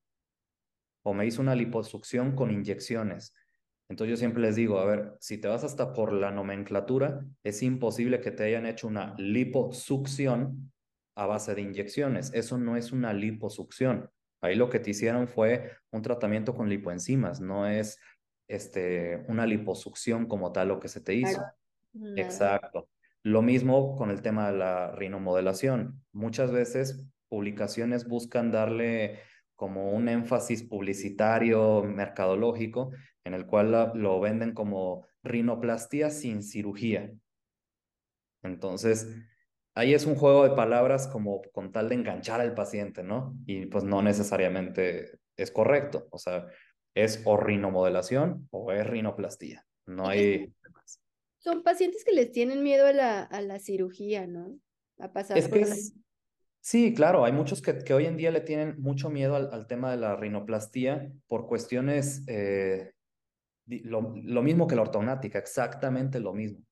o me hice una liposucción con inyecciones. Entonces yo siempre les digo, a ver, si te vas hasta por la nomenclatura, es imposible que te hayan hecho una liposucción a base de inyecciones. Eso no es una liposucción. Ahí lo que te hicieron fue un tratamiento con lipoenzimas, no es este, una liposucción como tal lo que se te hizo. Exacto. Lo mismo con el tema de la rinomodelación. Muchas veces publicaciones buscan darle como un énfasis publicitario, mercadológico, en el cual lo venden como rinoplastia sin cirugía. Entonces, ahí es un juego de palabras como con tal de enganchar al paciente, ¿no? Y pues no necesariamente es correcto, o sea, es o rinomodelación o es rinoplastía, no hay... Son pacientes que les tienen miedo a la, a la cirugía, ¿no? A pasar es que Sí, claro, hay muchos que, hoy en día le tienen mucho miedo al, tema de la rinoplastía por cuestiones, eh, lo, mismo que la ortognática, exactamente lo mismo,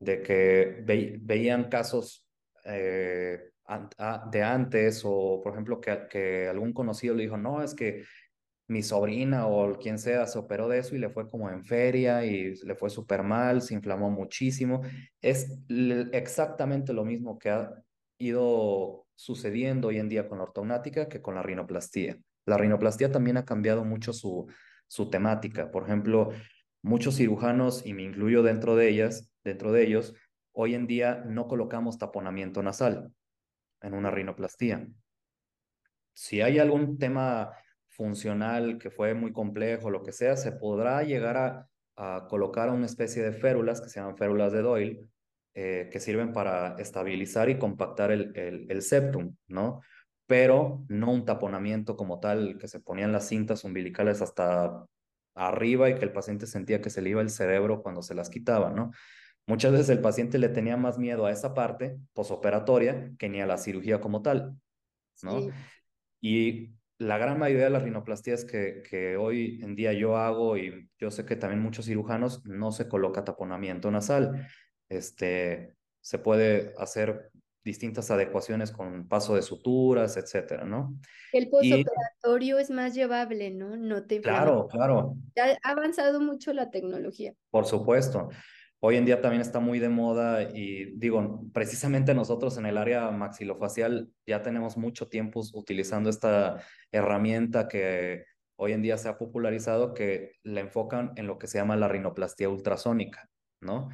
de que ve, veían casos eh, de antes o, por ejemplo, que, que algún conocido le dijo, no, es que mi sobrina o quien sea se operó de eso y le fue como en feria y le fue súper mal, se inflamó muchísimo. Es exactamente lo mismo que ha ido sucediendo hoy en día con la ortognática que con la rinoplastía. La rinoplastía también ha cambiado mucho su, su temática. Por ejemplo, muchos cirujanos, y me incluyo dentro de ellas, dentro de ellos, hoy en día no colocamos taponamiento nasal en una rinoplastía. Si hay algún tema funcional que fue muy complejo, lo que sea, se podrá llegar a, colocar una especie de férulas que se llaman férulas de Doyle, eh, que sirven para estabilizar y compactar el, el, septum, ¿no? Pero no un taponamiento como tal, que se ponían las cintas umbilicales hasta arriba y que el paciente sentía que se le iba el cerebro cuando se las quitaba, ¿no? Muchas veces el paciente le tenía más miedo a esa parte posoperatoria que ni a la cirugía como tal, ¿no? Y la gran mayoría de las rinoplastías que, que hoy en día yo hago y yo sé que también muchos cirujanos no se coloca taponamiento nasal. Este, se puede hacer distintas adecuaciones con paso de suturas, etcétera, ¿no? El posoperatorio es más llevable, ¿no? No te Claro, claro. Ha avanzado mucho la tecnología. Por supuesto. Hoy en día también está muy de moda y digo, precisamente nosotros en el área maxilofacial ya tenemos mucho tiempo utilizando esta herramienta que hoy en día se ha popularizado que le enfocan en lo que se llama la rinoplastía ultrasónica, ¿no?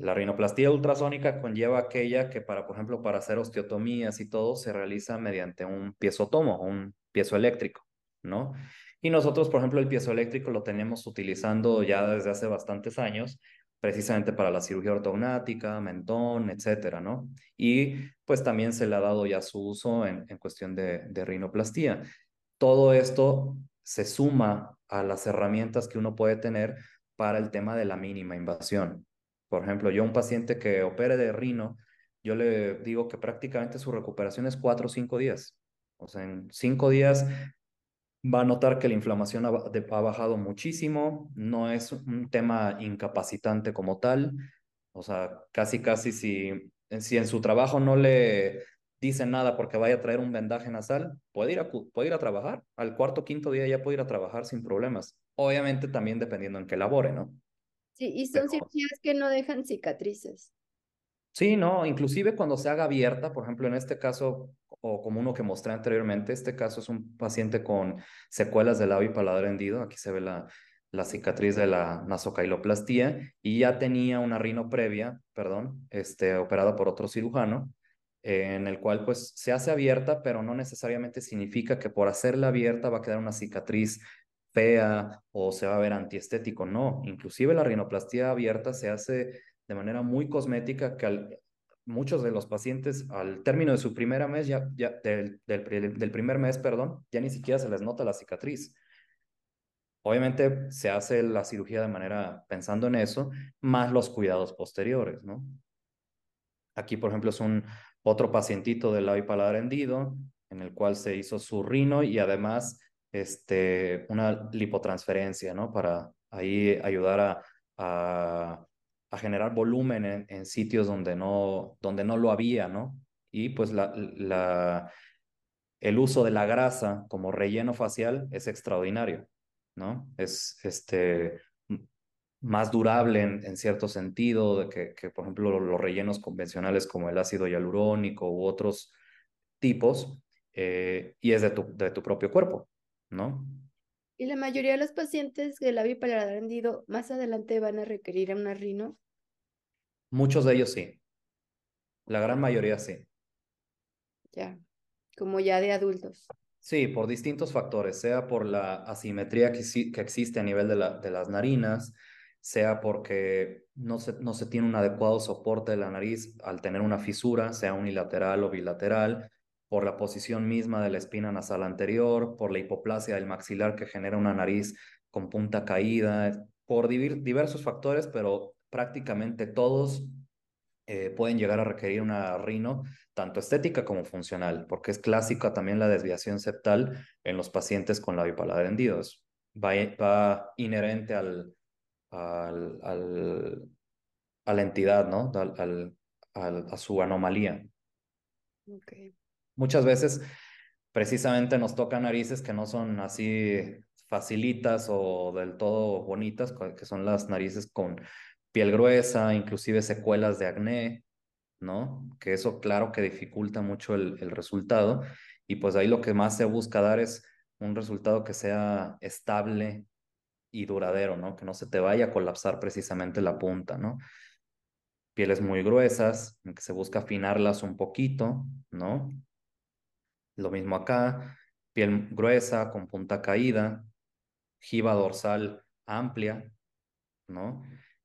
La rinoplastía ultrasónica conlleva aquella que para, por ejemplo, para hacer osteotomías y todo se realiza mediante un piezotomo, un piezoeléctrico, ¿no? Y nosotros, por ejemplo, el piezoeléctrico lo tenemos utilizando ya desde hace bastantes años precisamente para la cirugía ortognática, mentón, etcétera, ¿no? Y pues también se le ha dado ya su uso en, en cuestión de, de rinoplastía. Todo esto se suma a las herramientas que uno puede tener para el tema de la mínima invasión. Por ejemplo, yo a un paciente que opere de rino, yo le digo que prácticamente su recuperación es cuatro o cinco días. O sea, en cinco días va a notar que la inflamación ha, bajado muchísimo, no es un tema incapacitante como tal, o sea, casi, casi si, si en su trabajo no le dicen nada porque vaya a traer un vendaje nasal, puede ir a, puede ir a trabajar, al cuarto, quinto día ya puede ir a trabajar sin problemas, obviamente también dependiendo en qué labore, ¿no? Sí, y son cirugías que no dejan cicatrices. Sí, no, inclusive cuando se haga abierta, por ejemplo, en este caso, o como uno que mostré anteriormente, este caso es un paciente con secuelas del labio y paladar hendido, aquí se ve la, la cicatriz de la nasocailoplastia y ya tenía una rino previa, perdón, este, operada por otro cirujano, en el cual pues se hace abierta, pero no necesariamente significa que por hacerla abierta va a quedar una cicatriz fea o se va a ver antiestético, no, inclusive la rinoplastia abierta se hace de manera muy cosmética que muchos de los pacientes al término de su primer mes, ya, ya del, primer mes, perdón, ya ni siquiera se les nota la cicatriz. Obviamente se hace la cirugía de manera pensando en eso, más los cuidados posteriores, ¿no? Aquí, por ejemplo, es un otro pacientito del labio paladar hendido, en el cual se hizo su rino y además este, una lipotransferencia, ¿no? Para ahí ayudar a a generar volumen en, sitios donde no, donde no lo había, ¿no? Y pues la, la, el uso de la grasa como relleno facial es extraordinario, ¿no? Es este, más durable en, en cierto sentido, de que, que, por ejemplo los rellenos convencionales como el ácido hialurónico u otros tipos, eh, y es de tu, de tu propio cuerpo, ¿no? Y la mayoría de los pacientes de labio paladar hendido más adelante van a requerir una rino. Muchos de ellos sí. La gran mayoría sí. Ya, como ya de adultos. Sí, por distintos factores, sea por la asimetría que, que existe a nivel de, la, de las narinas, sea porque no se, no se tiene un adecuado soporte de la nariz al tener una fisura, sea unilateral o bilateral, por la posición misma de la espina nasal anterior, por la hipoplasia del maxilar que genera una nariz con punta caída, por diversos factores, pero prácticamente todos eh, pueden llegar a requerir una rino, tanto estética como funcional, porque es clásica también la desviación septal en los pacientes con labio paladar hendidos. Va, va inherente al, a la entidad, ¿no? Al, a su anomalía. Okay. Muchas veces precisamente nos tocan narices que no son así facilitas o del todo bonitas, que son las narices con piel gruesa, inclusive secuelas de acné, ¿no? Que eso claro que dificulta mucho el, resultado y pues ahí lo que más se busca dar es un resultado que sea estable y duradero, ¿no? Que no se te vaya a colapsar precisamente la punta, ¿no? Pieles muy gruesas, que se busca afinarlas un poquito, ¿no? Lo mismo acá, piel gruesa con punta caída, jiba dorsal amplia, ¿no?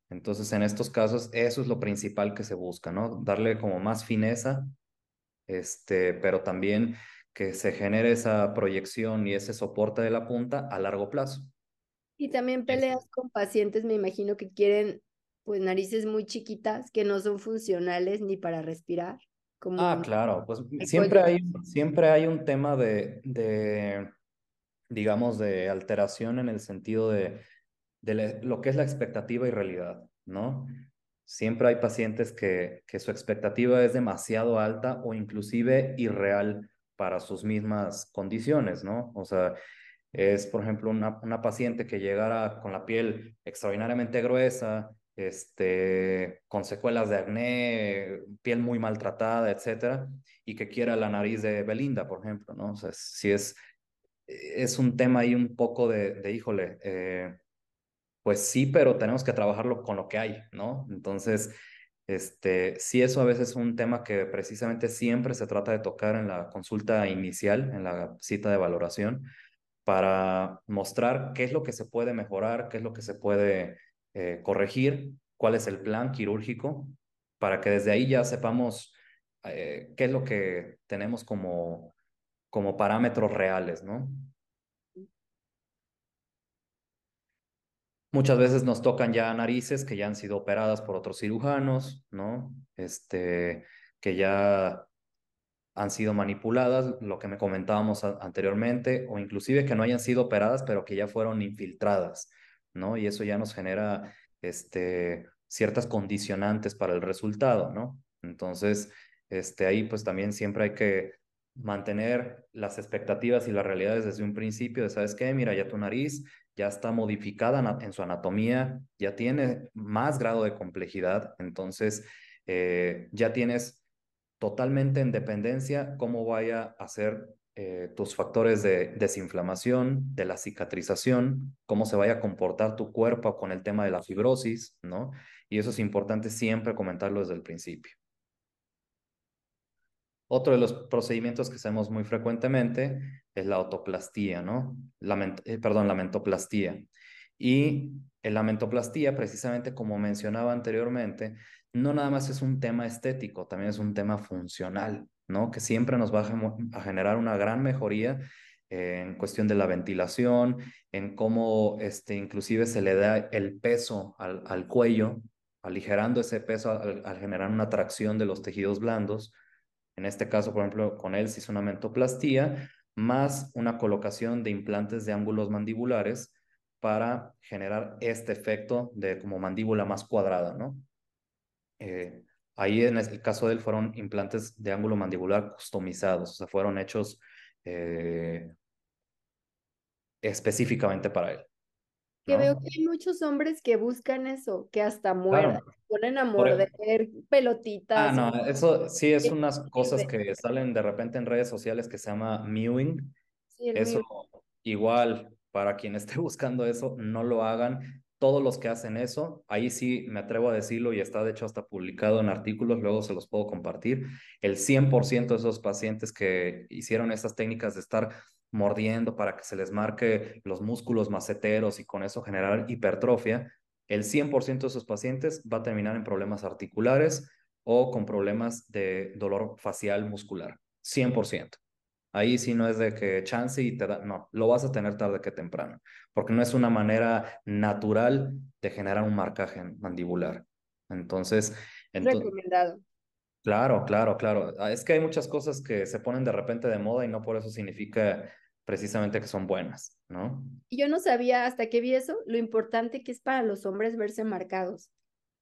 Entonces, en estos casos, eso es lo principal que se busca, ¿no? Darle como más fineza, este, pero también que se genere esa proyección y ese soporte de la punta a largo plazo. Y también peleas con pacientes, me imagino que quieren pues narices muy chiquitas que no son funcionales ni para respirar. Como ah, claro, pues siempre hay, siempre hay un tema de, de, digamos, de alteración en el sentido de de lo que es la expectativa y realidad, ¿no? Siempre hay pacientes que, que su expectativa es demasiado alta o inclusive irreal para sus mismas condiciones, ¿no? O sea, es, por ejemplo, una, una paciente que llegara con la piel extraordinariamente gruesa, este, con secuelas de acné, piel muy maltratada, etcétera, y que quiera la nariz de Belinda, por ejemplo, ¿no? O sea, si es, es un tema ahí un poco de, de híjole, eh, pues sí, pero tenemos que trabajarlo con lo que hay, ¿no? Entonces, este, sí, eso a veces es un tema que precisamente siempre se trata de tocar en la consulta inicial, en la cita de valoración, para mostrar qué es lo que se puede mejorar, qué es lo que se puede eh, corregir, cuál es el plan quirúrgico, para que desde ahí ya sepamos eh, qué es lo que tenemos como, como parámetros reales, ¿no? Muchas veces nos tocan ya narices que ya han sido operadas por otros cirujanos, ¿no? Este, que ya han sido manipuladas, lo que me comentábamos anteriormente, o inclusive que no hayan sido operadas, pero que ya fueron infiltradas, ¿no? Y eso ya nos genera este, ciertas condicionantes para el resultado, ¿no? Entonces, este, ahí pues también siempre hay que mantener las expectativas y las realidades desde un principio de, ¿sabes qué? Mira, ya tu nariz ya está modificada en su anatomía, ya tiene más grado de complejidad, entonces eh, ya tienes totalmente en dependencia cómo vaya a ser eh, tus factores de desinflamación, de la cicatrización, cómo se vaya a comportar tu cuerpo con el tema de la fibrosis, ¿no? Y eso es importante siempre comentarlo desde el principio. Otro de los procedimientos que hacemos muy frecuentemente es la autoplastía, ¿no? Eh, perdón, la mentoplastía. Y la mentoplastía, precisamente como mencionaba anteriormente, no nada más es un tema estético, también es un tema funcional, ¿no? Que siempre nos va a, generar una gran mejoría en cuestión de la ventilación, en cómo este, inclusive se le da el peso al, al cuello, aligerando ese peso al generar una tracción de los tejidos blandos en este caso, por ejemplo, con él se hizo una mentoplastía más una colocación de implantes de ángulos mandibulares para generar este efecto de como mandíbula más cuadrada, ¿no? Eh, ahí en el caso de él fueron implantes de ángulo mandibular customizados, o sea, fueron hechos eh, específicamente para él. Que veo que hay muchos hombres que buscan eso, que hasta muerden, ponen a morder pelotitas. Ah, no, eso sí es unas cosas que salen de repente en redes sociales que se llama mewing. Sí, eso igual, para quien esté buscando eso, no lo hagan. Todos los que hacen eso, ahí sí me atrevo a decirlo y está de hecho hasta publicado en artículos, luego se los puedo compartir. El 100% de esos pacientes que hicieron esas técnicas de estar mordiendo para que se les marque los músculos maceteros y con eso generar hipertrofia, el 100% de esos pacientes va a terminar en problemas articulares o con problemas de dolor facial muscular. 100%. Ahí sí no es de que chance y te da, no, lo vas a tener tarde que temprano, porque no es una manera natural de generar un marcaje mandibular. Entonces, recomendado. Claro, claro, claro. Ah, es que hay muchas cosas que se ponen de repente de moda y no por eso significa precisamente que son buenas, ¿no? Y yo no sabía hasta que vi eso lo importante que es para los hombres verse marcados.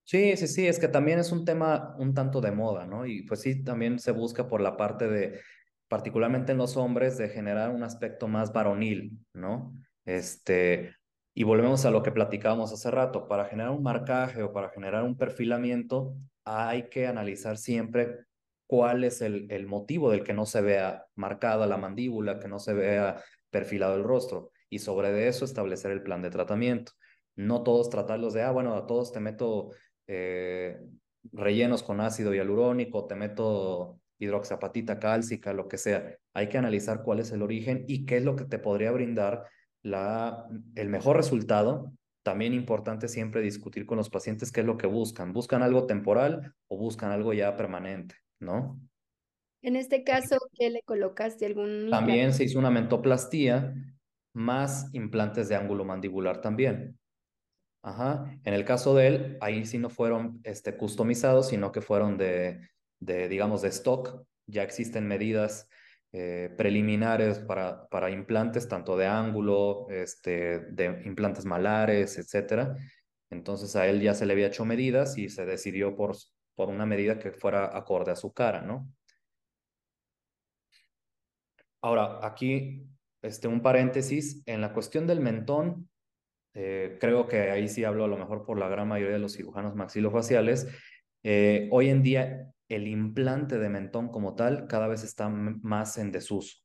Sí, sí, sí, es que también es un tema un tanto de moda, ¿no? Y pues sí, también se busca por la parte de, particularmente en los hombres, de generar un aspecto más varonil, ¿no? Este, y volvemos a lo que platicábamos hace rato, para generar un marcaje o para generar un perfilamiento, hay que analizar siempre cuál es el, el motivo del que no se vea marcada la mandíbula, que no se vea perfilado el rostro, y sobre eso establecer el plan de tratamiento. No todos tratarlos de, ah, bueno, a todos te meto eh, rellenos con ácido hialurónico, te meto hidroxapatita cálcica, lo que sea. Hay que analizar cuál es el origen y qué es lo que te podría brindar la, el mejor resultado. También importante siempre discutir con los pacientes qué es lo que buscan. ¿Buscan algo temporal o buscan algo ya permanente? ¿No? En este caso, ¿qué le colocaste? ¿Algún También se hizo una mentoplastía más implantes de ángulo mandibular también. Ajá. En el caso de él, ahí sí no fueron este, customizados, sino que fueron de, de, digamos, de stock. Ya existen medidas eh, preliminares para, para implantes, tanto de ángulo, este, de implantes malares, etcétera. Entonces a él ya se le había hecho medidas y se decidió por, por una medida que fuera acorde a su cara, ¿no? Ahora, aquí este, un paréntesis, en la cuestión del mentón, eh, creo que ahí sí hablo a lo mejor por la gran mayoría de los cirujanos maxilofaciales, eh, hoy en día el implante de mentón como tal cada vez está más en desuso.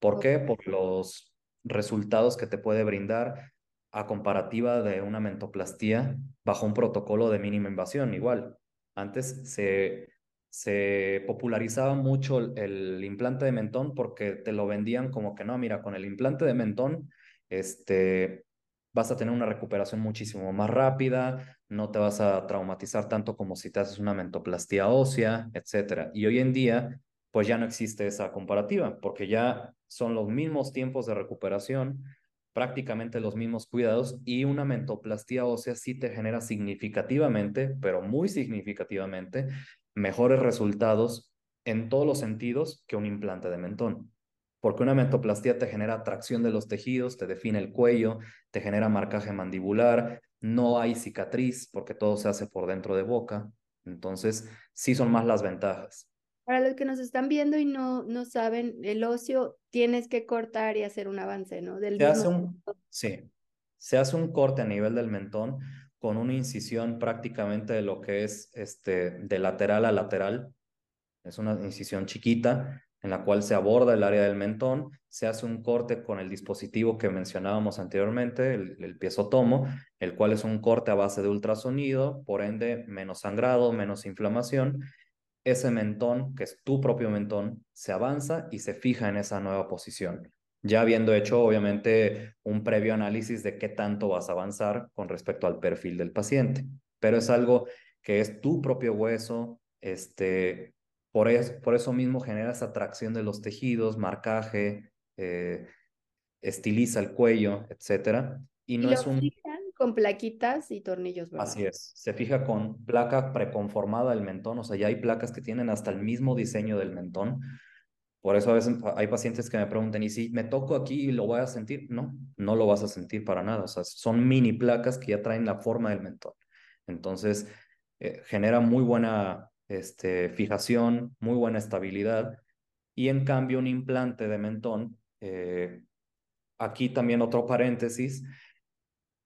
¿Por qué? Por los resultados que te puede brindar a comparativa de una mentoplastía bajo un protocolo de mínima invasión. Igual, antes se, se popularizaba mucho el, el, implante de mentón porque te lo vendían como que no, mira, con el implante de mentón, este, vas a tener una recuperación muchísimo más rápida, no te vas a traumatizar tanto como si te haces una mentoplastía ósea, etcétera. Y hoy en día, pues ya no existe esa comparativa, porque ya son los mismos tiempos de recuperación, prácticamente los mismos cuidados, y una mentoplastía ósea sí te genera significativamente, pero muy significativamente, mejores resultados en todos los sentidos que un implante de mentón porque una mentoplastía te genera tracción de los tejidos, te define el cuello, te genera marcaje mandibular, no hay cicatriz porque todo se hace por dentro de boca. Entonces, sí son más las ventajas. Para los que nos están viendo y no, no saben, el ocio tienes que cortar y hacer un avance, ¿no? Del se hace un, sí, se hace un corte a nivel del mentón con una incisión prácticamente de lo que es este, de lateral a lateral. Es una incisión chiquita en la cual se aborda el área del mentón, se hace un corte con el dispositivo que mencionábamos anteriormente, el, el piezotomo, el cual es un corte a base de ultrasonido, por ende menos sangrado, menos inflamación. Ese mentón, que es tu propio mentón, se avanza y se fija en esa nueva posición. Ya habiendo hecho, obviamente, un previo análisis de qué tanto vas a avanzar con respecto al perfil del paciente. Pero es algo que es tu propio hueso, este, por, por eso mismo genera esa atracción de los tejidos, marcaje, eh, estiliza el cuello, etcétera. Y no es un... fijan con plaquitas y tornillos. ¿verdad? Así es, se fija con placa preconformada del mentón, o sea, ya hay placas que tienen hasta el mismo diseño del mentón. Por eso a veces hay pacientes que me preguntan, ¿y si me toco aquí y lo voy a sentir? No, no lo vas a sentir para nada. O sea, son mini placas que ya traen la forma del mentón. Entonces, eh, genera muy buena este, fijación, muy buena estabilidad. Y en cambio, un implante de mentón, eh, aquí también otro paréntesis,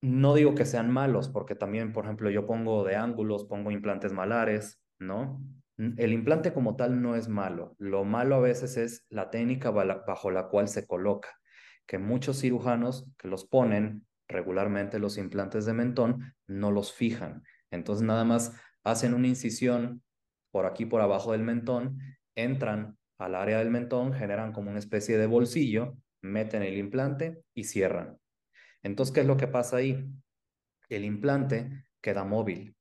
no digo que sean malos, porque también, por ejemplo, yo pongo de ángulos, pongo implantes malares, ¿no? El implante como tal no es malo. Lo malo a veces es la técnica bajo la cual se coloca, que muchos cirujanos que los ponen regularmente los implantes de mentón no los fijan. Entonces nada más hacen una incisión por aquí, por abajo del mentón, entran al área del mentón, generan como una especie de bolsillo, meten el implante y cierran. Entonces, ¿qué es lo que pasa ahí? El implante queda móvil.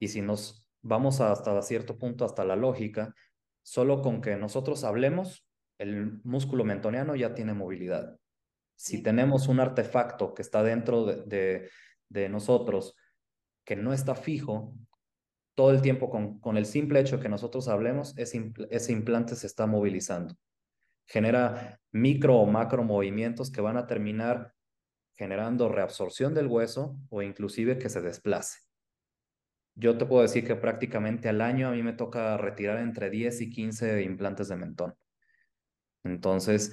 Y si nos vamos hasta cierto punto, hasta la lógica, solo con que nosotros hablemos, el músculo mentoniano ya tiene movilidad. Si tenemos un artefacto que está dentro de, de, nosotros, que no está fijo, todo el tiempo con, con el simple hecho que nosotros hablemos, ese, ese implante se está movilizando. Genera micro o macro movimientos que van a terminar generando reabsorción del hueso o inclusive que se desplace. Yo te puedo decir que prácticamente al año a mí me toca retirar entre 10 y 15 implantes de mentón. Entonces,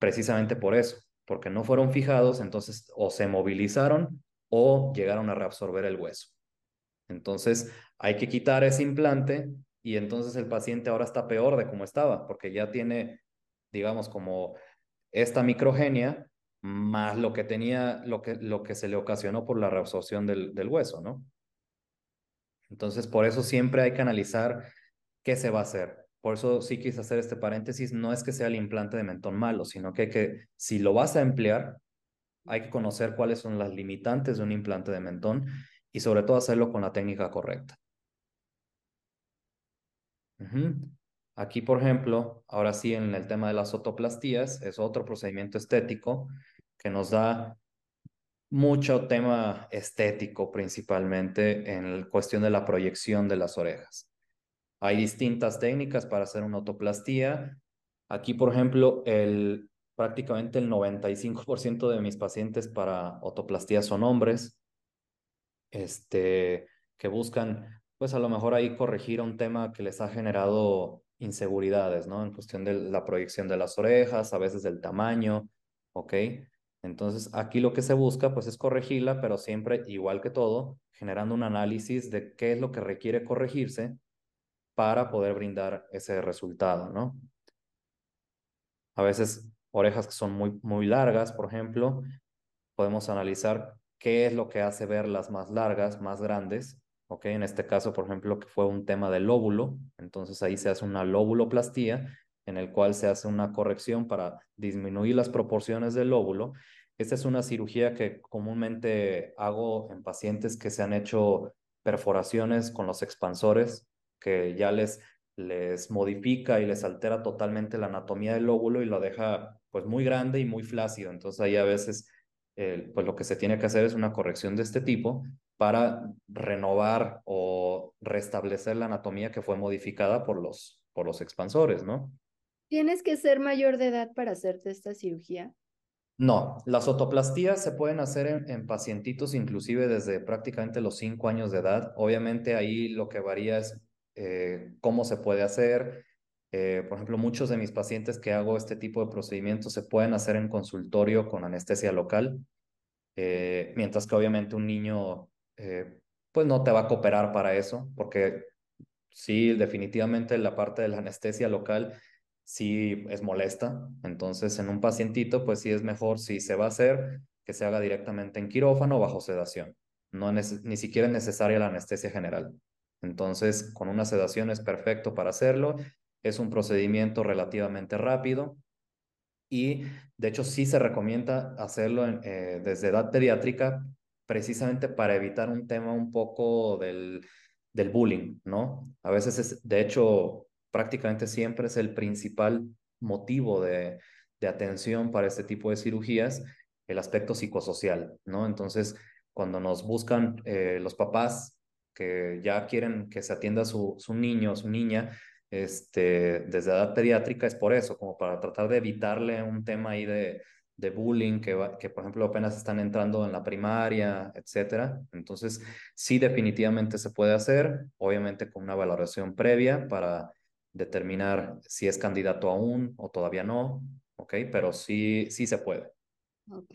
precisamente por eso, porque no fueron fijados, entonces o se movilizaron o llegaron a reabsorber el hueso. Entonces, hay que quitar ese implante y entonces el paciente ahora está peor de como estaba, porque ya tiene, digamos, como esta microgenia más lo que tenía, lo que, lo que se le ocasionó por la reabsorción del, del hueso, ¿no? Entonces, por eso siempre hay que analizar qué se va a hacer. Por eso sí quise hacer este paréntesis, no es que sea el implante de mentón malo, sino que, que si lo vas a emplear, hay que conocer cuáles son las limitantes de un implante de mentón y sobre todo hacerlo con la técnica correcta. Aquí, por ejemplo, ahora sí en el tema de las otoplastías, es otro procedimiento estético que nos da mucho tema estético principalmente en la cuestión de la proyección de las orejas. Hay distintas técnicas para hacer una otoplastía. Aquí, por ejemplo, el, prácticamente el 95% de mis pacientes para otoplastía son hombres, este, que buscan, pues a lo mejor ahí corregir un tema que les ha generado inseguridades, ¿no? En cuestión de la proyección de las orejas, a veces del tamaño, ¿ok? Entonces, aquí lo que se busca, pues, es corregirla, pero siempre, igual que todo, generando un análisis de qué es lo que requiere corregirse para poder brindar ese resultado, ¿no? A veces orejas que son muy, muy largas, por ejemplo, podemos analizar qué es lo que hace verlas más largas, más grandes, ¿ok? En este caso, por ejemplo, que fue un tema del lóbulo, entonces ahí se hace una lóbuloplastía en el cual se hace una corrección para disminuir las proporciones del lóbulo. Esta es una cirugía que comúnmente hago en pacientes que se han hecho perforaciones con los expansores que ya les, les modifica y les altera totalmente la anatomía del lóbulo y lo deja pues muy grande y muy flácido. Entonces ahí a veces pues lo que se tiene que hacer es una corrección de este tipo para renovar o restablecer la anatomía que fue modificada por los, por los expansores, ¿no? ¿Tienes que ser mayor de edad para hacerte esta cirugía? No, las otoplastías se pueden hacer en, pacientitos inclusive desde prácticamente los cinco años de edad. Obviamente ahí lo que varía es eh, cómo se puede hacer. Eh, por ejemplo, muchos de mis pacientes que hago este tipo de procedimientos se pueden hacer en consultorio con anestesia local, eh, mientras que obviamente un niño pues no te va a cooperar para eso, porque sí, definitivamente la parte de la anestesia local sí es molesta. Entonces, en un pacientito, pues sí es mejor si se va a hacer que se haga directamente en quirófano o bajo sedación. No ni siquiera es necesaria la anestesia general. Entonces, con una sedación es perfecto para hacerlo. Es un procedimiento relativamente rápido y de hecho sí se recomienda hacerlo eh, desde edad pediátrica precisamente para evitar un tema un poco del, del bullying, ¿no? A veces es, de hecho, prácticamente siempre es el principal motivo de, de atención para este tipo de cirugías, el aspecto psicosocial, ¿no? Entonces, cuando nos buscan eh, los papás que ya quieren que se atienda su, su niño, su niña, este, desde edad pediátrica, es por eso, como para tratar de evitarle un tema ahí de, de bullying, que, que por ejemplo apenas están entrando en la primaria, etcétera. Entonces, sí, definitivamente se puede hacer, obviamente con una valoración previa para determinar si es candidato aún o todavía no, ¿ok? Pero sí, sí se puede. Ok.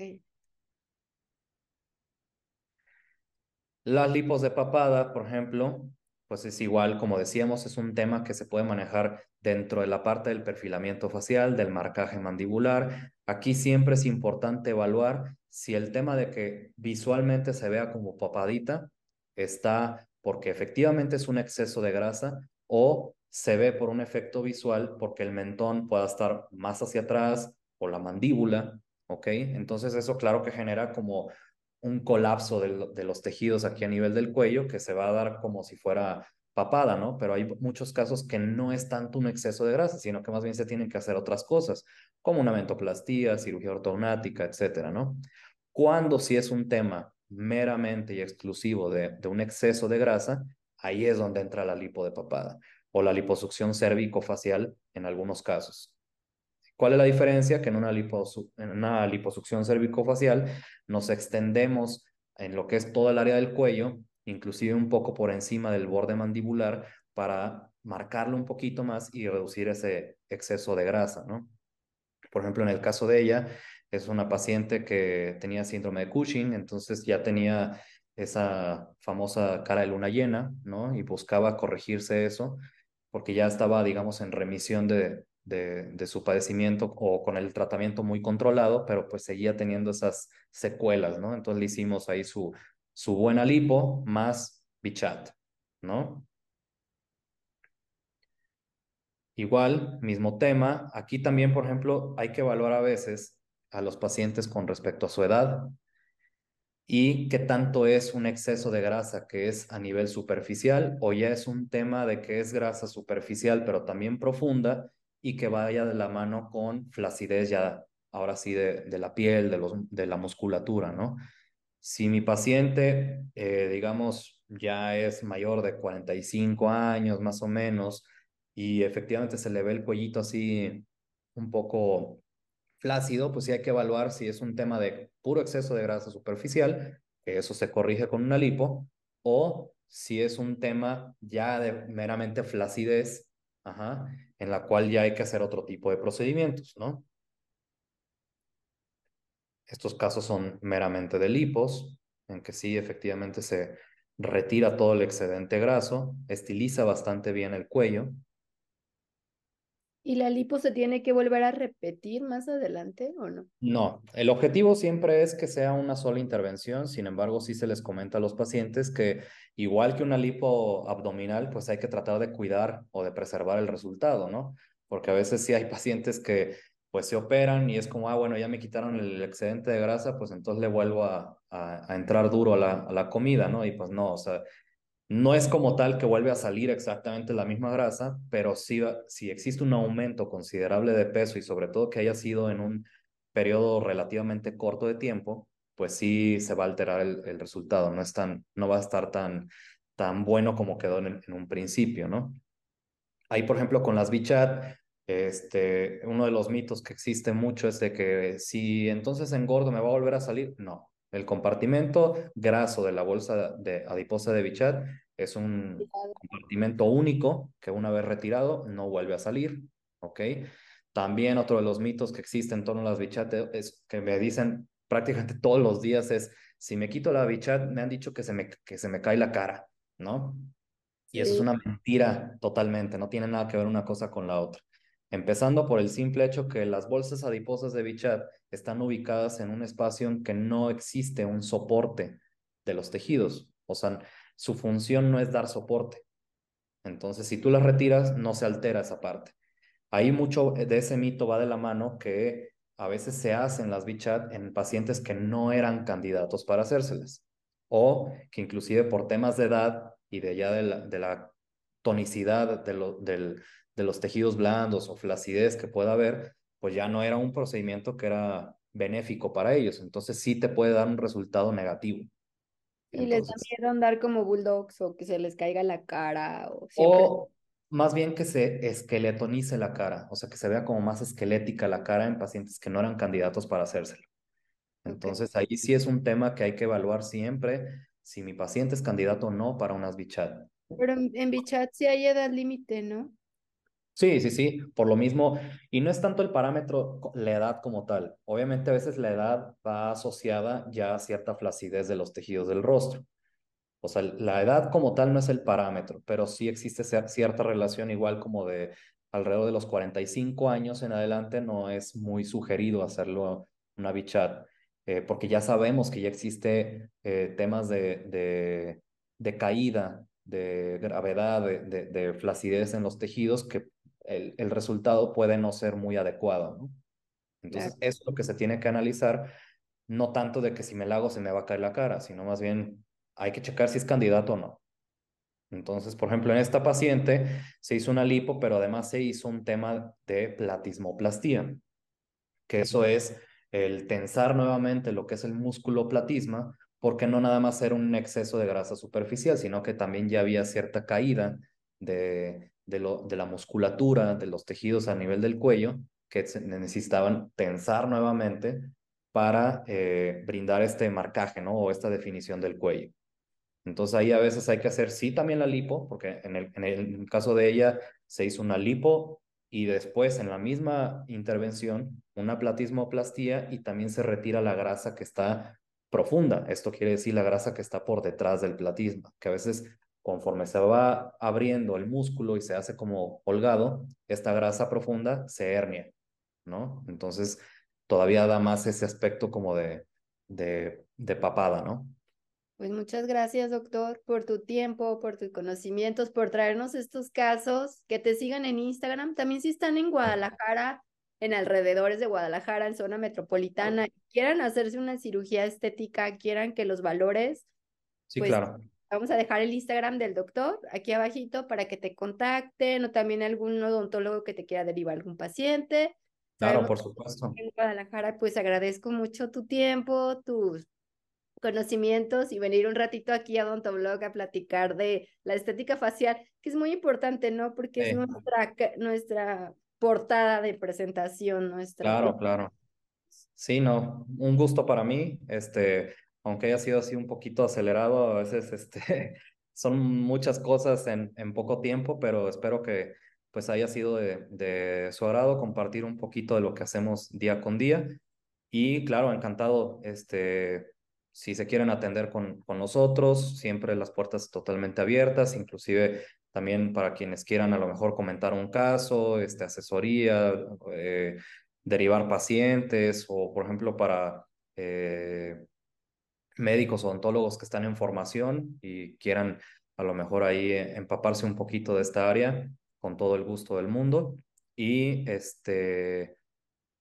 Las lipos de papada, por ejemplo, pues es igual, como decíamos, es un tema que se puede manejar dentro de la parte del perfilamiento facial, del marcaje mandibular. Aquí siempre es importante evaluar si el tema de que visualmente se vea como papadita está porque efectivamente es un exceso de grasa o se ve por un efecto visual porque el mentón pueda estar más hacia atrás o la mandíbula, ¿ok? Entonces eso claro que genera como un colapso de, los tejidos aquí a nivel del cuello que se va a dar como si fuera papada, ¿no? Pero hay muchos casos que no es tanto un exceso de grasa, sino que más bien se tienen que hacer otras cosas, como una mentoplastía, cirugía ortognática, etcétera, ¿no? Cuando si es un tema meramente y exclusivo de, de un exceso de grasa, ahí es donde entra la lipo de papada o la liposucción cérvico-facial en algunos casos. ¿Cuál es la diferencia? Que en una, en una liposucción cervicofacial nos extendemos en lo que es todo el área del cuello, inclusive un poco por encima del borde mandibular, para marcarlo un poquito más y reducir ese exceso de grasa, ¿no? Por ejemplo, en el caso de ella, es una paciente que tenía síndrome de Cushing, entonces ya tenía esa famosa cara de luna llena, ¿no? Y buscaba corregirse eso, porque ya estaba, digamos, en remisión de, de, su padecimiento o con el tratamiento muy controlado, pero pues seguía teniendo esas secuelas, ¿no? Entonces le hicimos ahí su, su buena lipo más bichat, ¿no? Igual, mismo tema. Aquí también, por ejemplo, hay que evaluar a veces a los pacientes con respecto a su edad y qué tanto es un exceso de grasa que es a nivel superficial o ya es un tema de que es grasa superficial pero también profunda y que vaya de la mano con flacidez ya, ahora sí, de, de la piel, de, los, de la musculatura, ¿no? Si mi paciente, eh, digamos, ya es mayor de 45 años más o menos y efectivamente se le ve el cuellito así un poco flácido, pues sí hay que evaluar si es un tema de puro exceso de grasa superficial, que eso se corrige con una lipo, o si es un tema ya de meramente flacidez, ajá, en la cual ya hay que hacer otro tipo de procedimientos, ¿no? Estos casos son meramente de lipos, en que sí, efectivamente se retira todo el excedente graso, estiliza bastante bien el cuello. ¿Y la lipo se tiene que volver a repetir más adelante o no? No, el objetivo siempre es que sea una sola intervención, sin embargo, sí se les comenta a los pacientes que igual que una lipo abdominal, pues hay que tratar de cuidar o de preservar el resultado, ¿no? Porque a veces sí hay pacientes que pues se operan y es como, ah, bueno, ya me quitaron el excedente de grasa, pues entonces le vuelvo a, a, entrar duro a la, a la comida, ¿no? Y pues no, o sea, no es como tal que vuelve a salir exactamente la misma grasa, pero sí, si existe un aumento considerable de peso y sobre todo que haya sido en un periodo relativamente corto de tiempo, pues sí se va a alterar el, resultado, no, es tan, no va a estar tan, tan bueno como quedó en, un principio, ¿no? Ahí, por ejemplo, con las bichat, este, uno de los mitos que existe mucho es de que si entonces engordo me va a volver a salir. No, el compartimento graso de la bolsa de adiposa de bichat es un compartimento único que una vez retirado no vuelve a salir, ¿ok? También otro de los mitos que existe en torno a las bichat es que me dicen prácticamente todos los días es, si me quito la bichat, me han dicho que se me, que se me cae la cara, ¿no? Y eso es una mentira totalmente, no tiene nada que ver una cosa con la otra. Empezando por el simple hecho que las bolsas adiposas de Bichat están ubicadas en un espacio en que no existe un soporte de los tejidos. O sea, su función no es dar soporte. Entonces, si tú las retiras, no se altera esa parte. Ahí mucho de ese mito va de la mano que a veces se hacen las bichat en pacientes que no eran candidatos para hacérselas o que inclusive por temas de edad y de ya de la, tonicidad de de los tejidos blandos o flacidez que pueda haber, pues ya no era un procedimiento que era benéfico para ellos. Entonces sí te puede dar un resultado negativo. Y les da miedo andar como bulldogs o que se les caiga la cara o, o más bien que se esqueletonice la cara, o sea, que se vea como más esquelética la cara en pacientes que no eran candidatos para hacérselo. Entonces, ahí sí es un tema que hay que evaluar siempre si mi paciente es candidato o no para unas bichat. Pero en, en bichat sí hay edad límite, ¿no? Sí, sí, sí, por lo mismo, y no es tanto el parámetro la edad como tal. Obviamente a veces la edad va asociada ya a cierta flacidez de los tejidos del rostro. O sea, la edad como tal no es el parámetro, pero sí existe cierta relación igual como de alrededor de los 45 años en adelante no es muy sugerido hacerlo una bichat, eh, porque ya sabemos que ya existe eh, temas de, de, de, caída, de gravedad, de, de, flacidez en los tejidos que el, el resultado puede no ser muy adecuado, ¿no? Entonces, eso es lo que se tiene que analizar no tanto de que si me la hago se me va a caer la cara, sino más bien hay que checar si es candidato o no. Entonces, por ejemplo, en esta paciente se hizo una lipo, pero además se hizo un tema de platismoplastía, que eso es el tensar nuevamente lo que es el músculo platisma, porque no nada más era un exceso de grasa superficial, sino que también ya había cierta caída de, de, la musculatura, de los tejidos a nivel del cuello, que necesitaban tensar nuevamente para eh, brindar este marcaje, ¿no? O esta definición del cuello. Entonces ahí a veces hay que hacer sí también la lipo, porque en el, en el caso de ella se hizo una lipo y después en la misma intervención una platismoplastía y también se retira la grasa que está profunda. Esto quiere decir la grasa que está por detrás del platisma, que a veces conforme se va abriendo el músculo y se hace como holgado, esta grasa profunda se hernia, ¿no? Entonces todavía da más ese aspecto como de, de, de papada, ¿no? Pues muchas gracias, doctor, por tu tiempo, por tus conocimientos, por traernos estos casos. Que te sigan en Instagram. También si están en Guadalajara, en alrededores de Guadalajara, en zona metropolitana, quieran hacerse una cirugía estética, quieran que los valores. Sí, pues, claro. Vamos a dejar el Instagram del doctor aquí abajito para que te contacten o también algún odontólogo que te quiera derivar algún paciente. Claro, por supuesto. En Guadalajara, pues agradezco mucho tu tiempo, tus conocimientos y venir un ratito aquí a Blog a platicar de la estética facial, que es muy importante, ¿no? Porque es nuestra, nuestra portada de presentación, nuestra... Claro, claro. Sí, no, un gusto para mí, este, aunque haya sido así un poquito acelerado, a veces este, son muchas cosas en, en poco tiempo, pero espero que pues haya sido de, de su agrado compartir un poquito de lo que hacemos día con día. Y claro, encantado este, si se quieren atender con, con nosotros, siempre las puertas totalmente abiertas, inclusive también para quienes quieran a lo mejor comentar un caso, este, asesoría, eh, derivar pacientes o, por ejemplo, para eh, médicos odontólogos que están en formación y quieran a lo mejor ahí empaparse un poquito de esta área, con todo el gusto del mundo. Y este,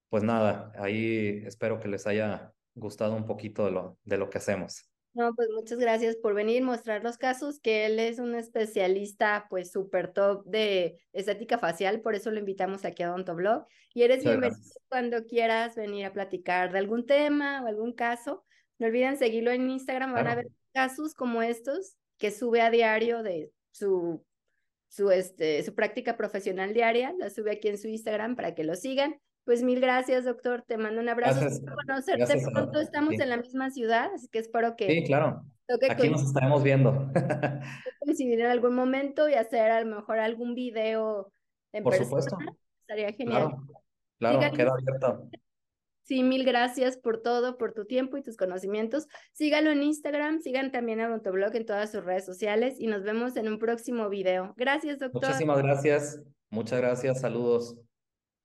pues nada, ahí espero que les haya gustado un poquito de lo, de lo que hacemos. No, pues muchas gracias por venir, mostrar los casos, que él es un especialista pues súper top de estética facial, por eso lo invitamos aquí a Blog. Y eres bienvenido cuando quieras venir a platicar de algún tema o algún caso. No olviden seguirlo en Instagram, van a ver casos como estos que sube a diario de su, su, este, su práctica profesional diaria, la sube aquí en su Instagram para que lo sigan. Pues mil gracias, doctor. Te mando un abrazo. Gracias, conocerte pronto. Estamos en la misma ciudad, así que espero que. Sí, claro. Aquí nos estaremos viendo. coincidir en algún momento y hacer a lo mejor algún video en Por supuesto. Estaría genial. Claro, claro queda abierto. Sí, mil gracias por todo, por tu tiempo y tus conocimientos. Sígalo en Instagram, sigan también a Odontoblog en todas sus redes sociales y nos vemos en un próximo video. Gracias, doctor. Muchísimas gracias. Muchas gracias. Saludos.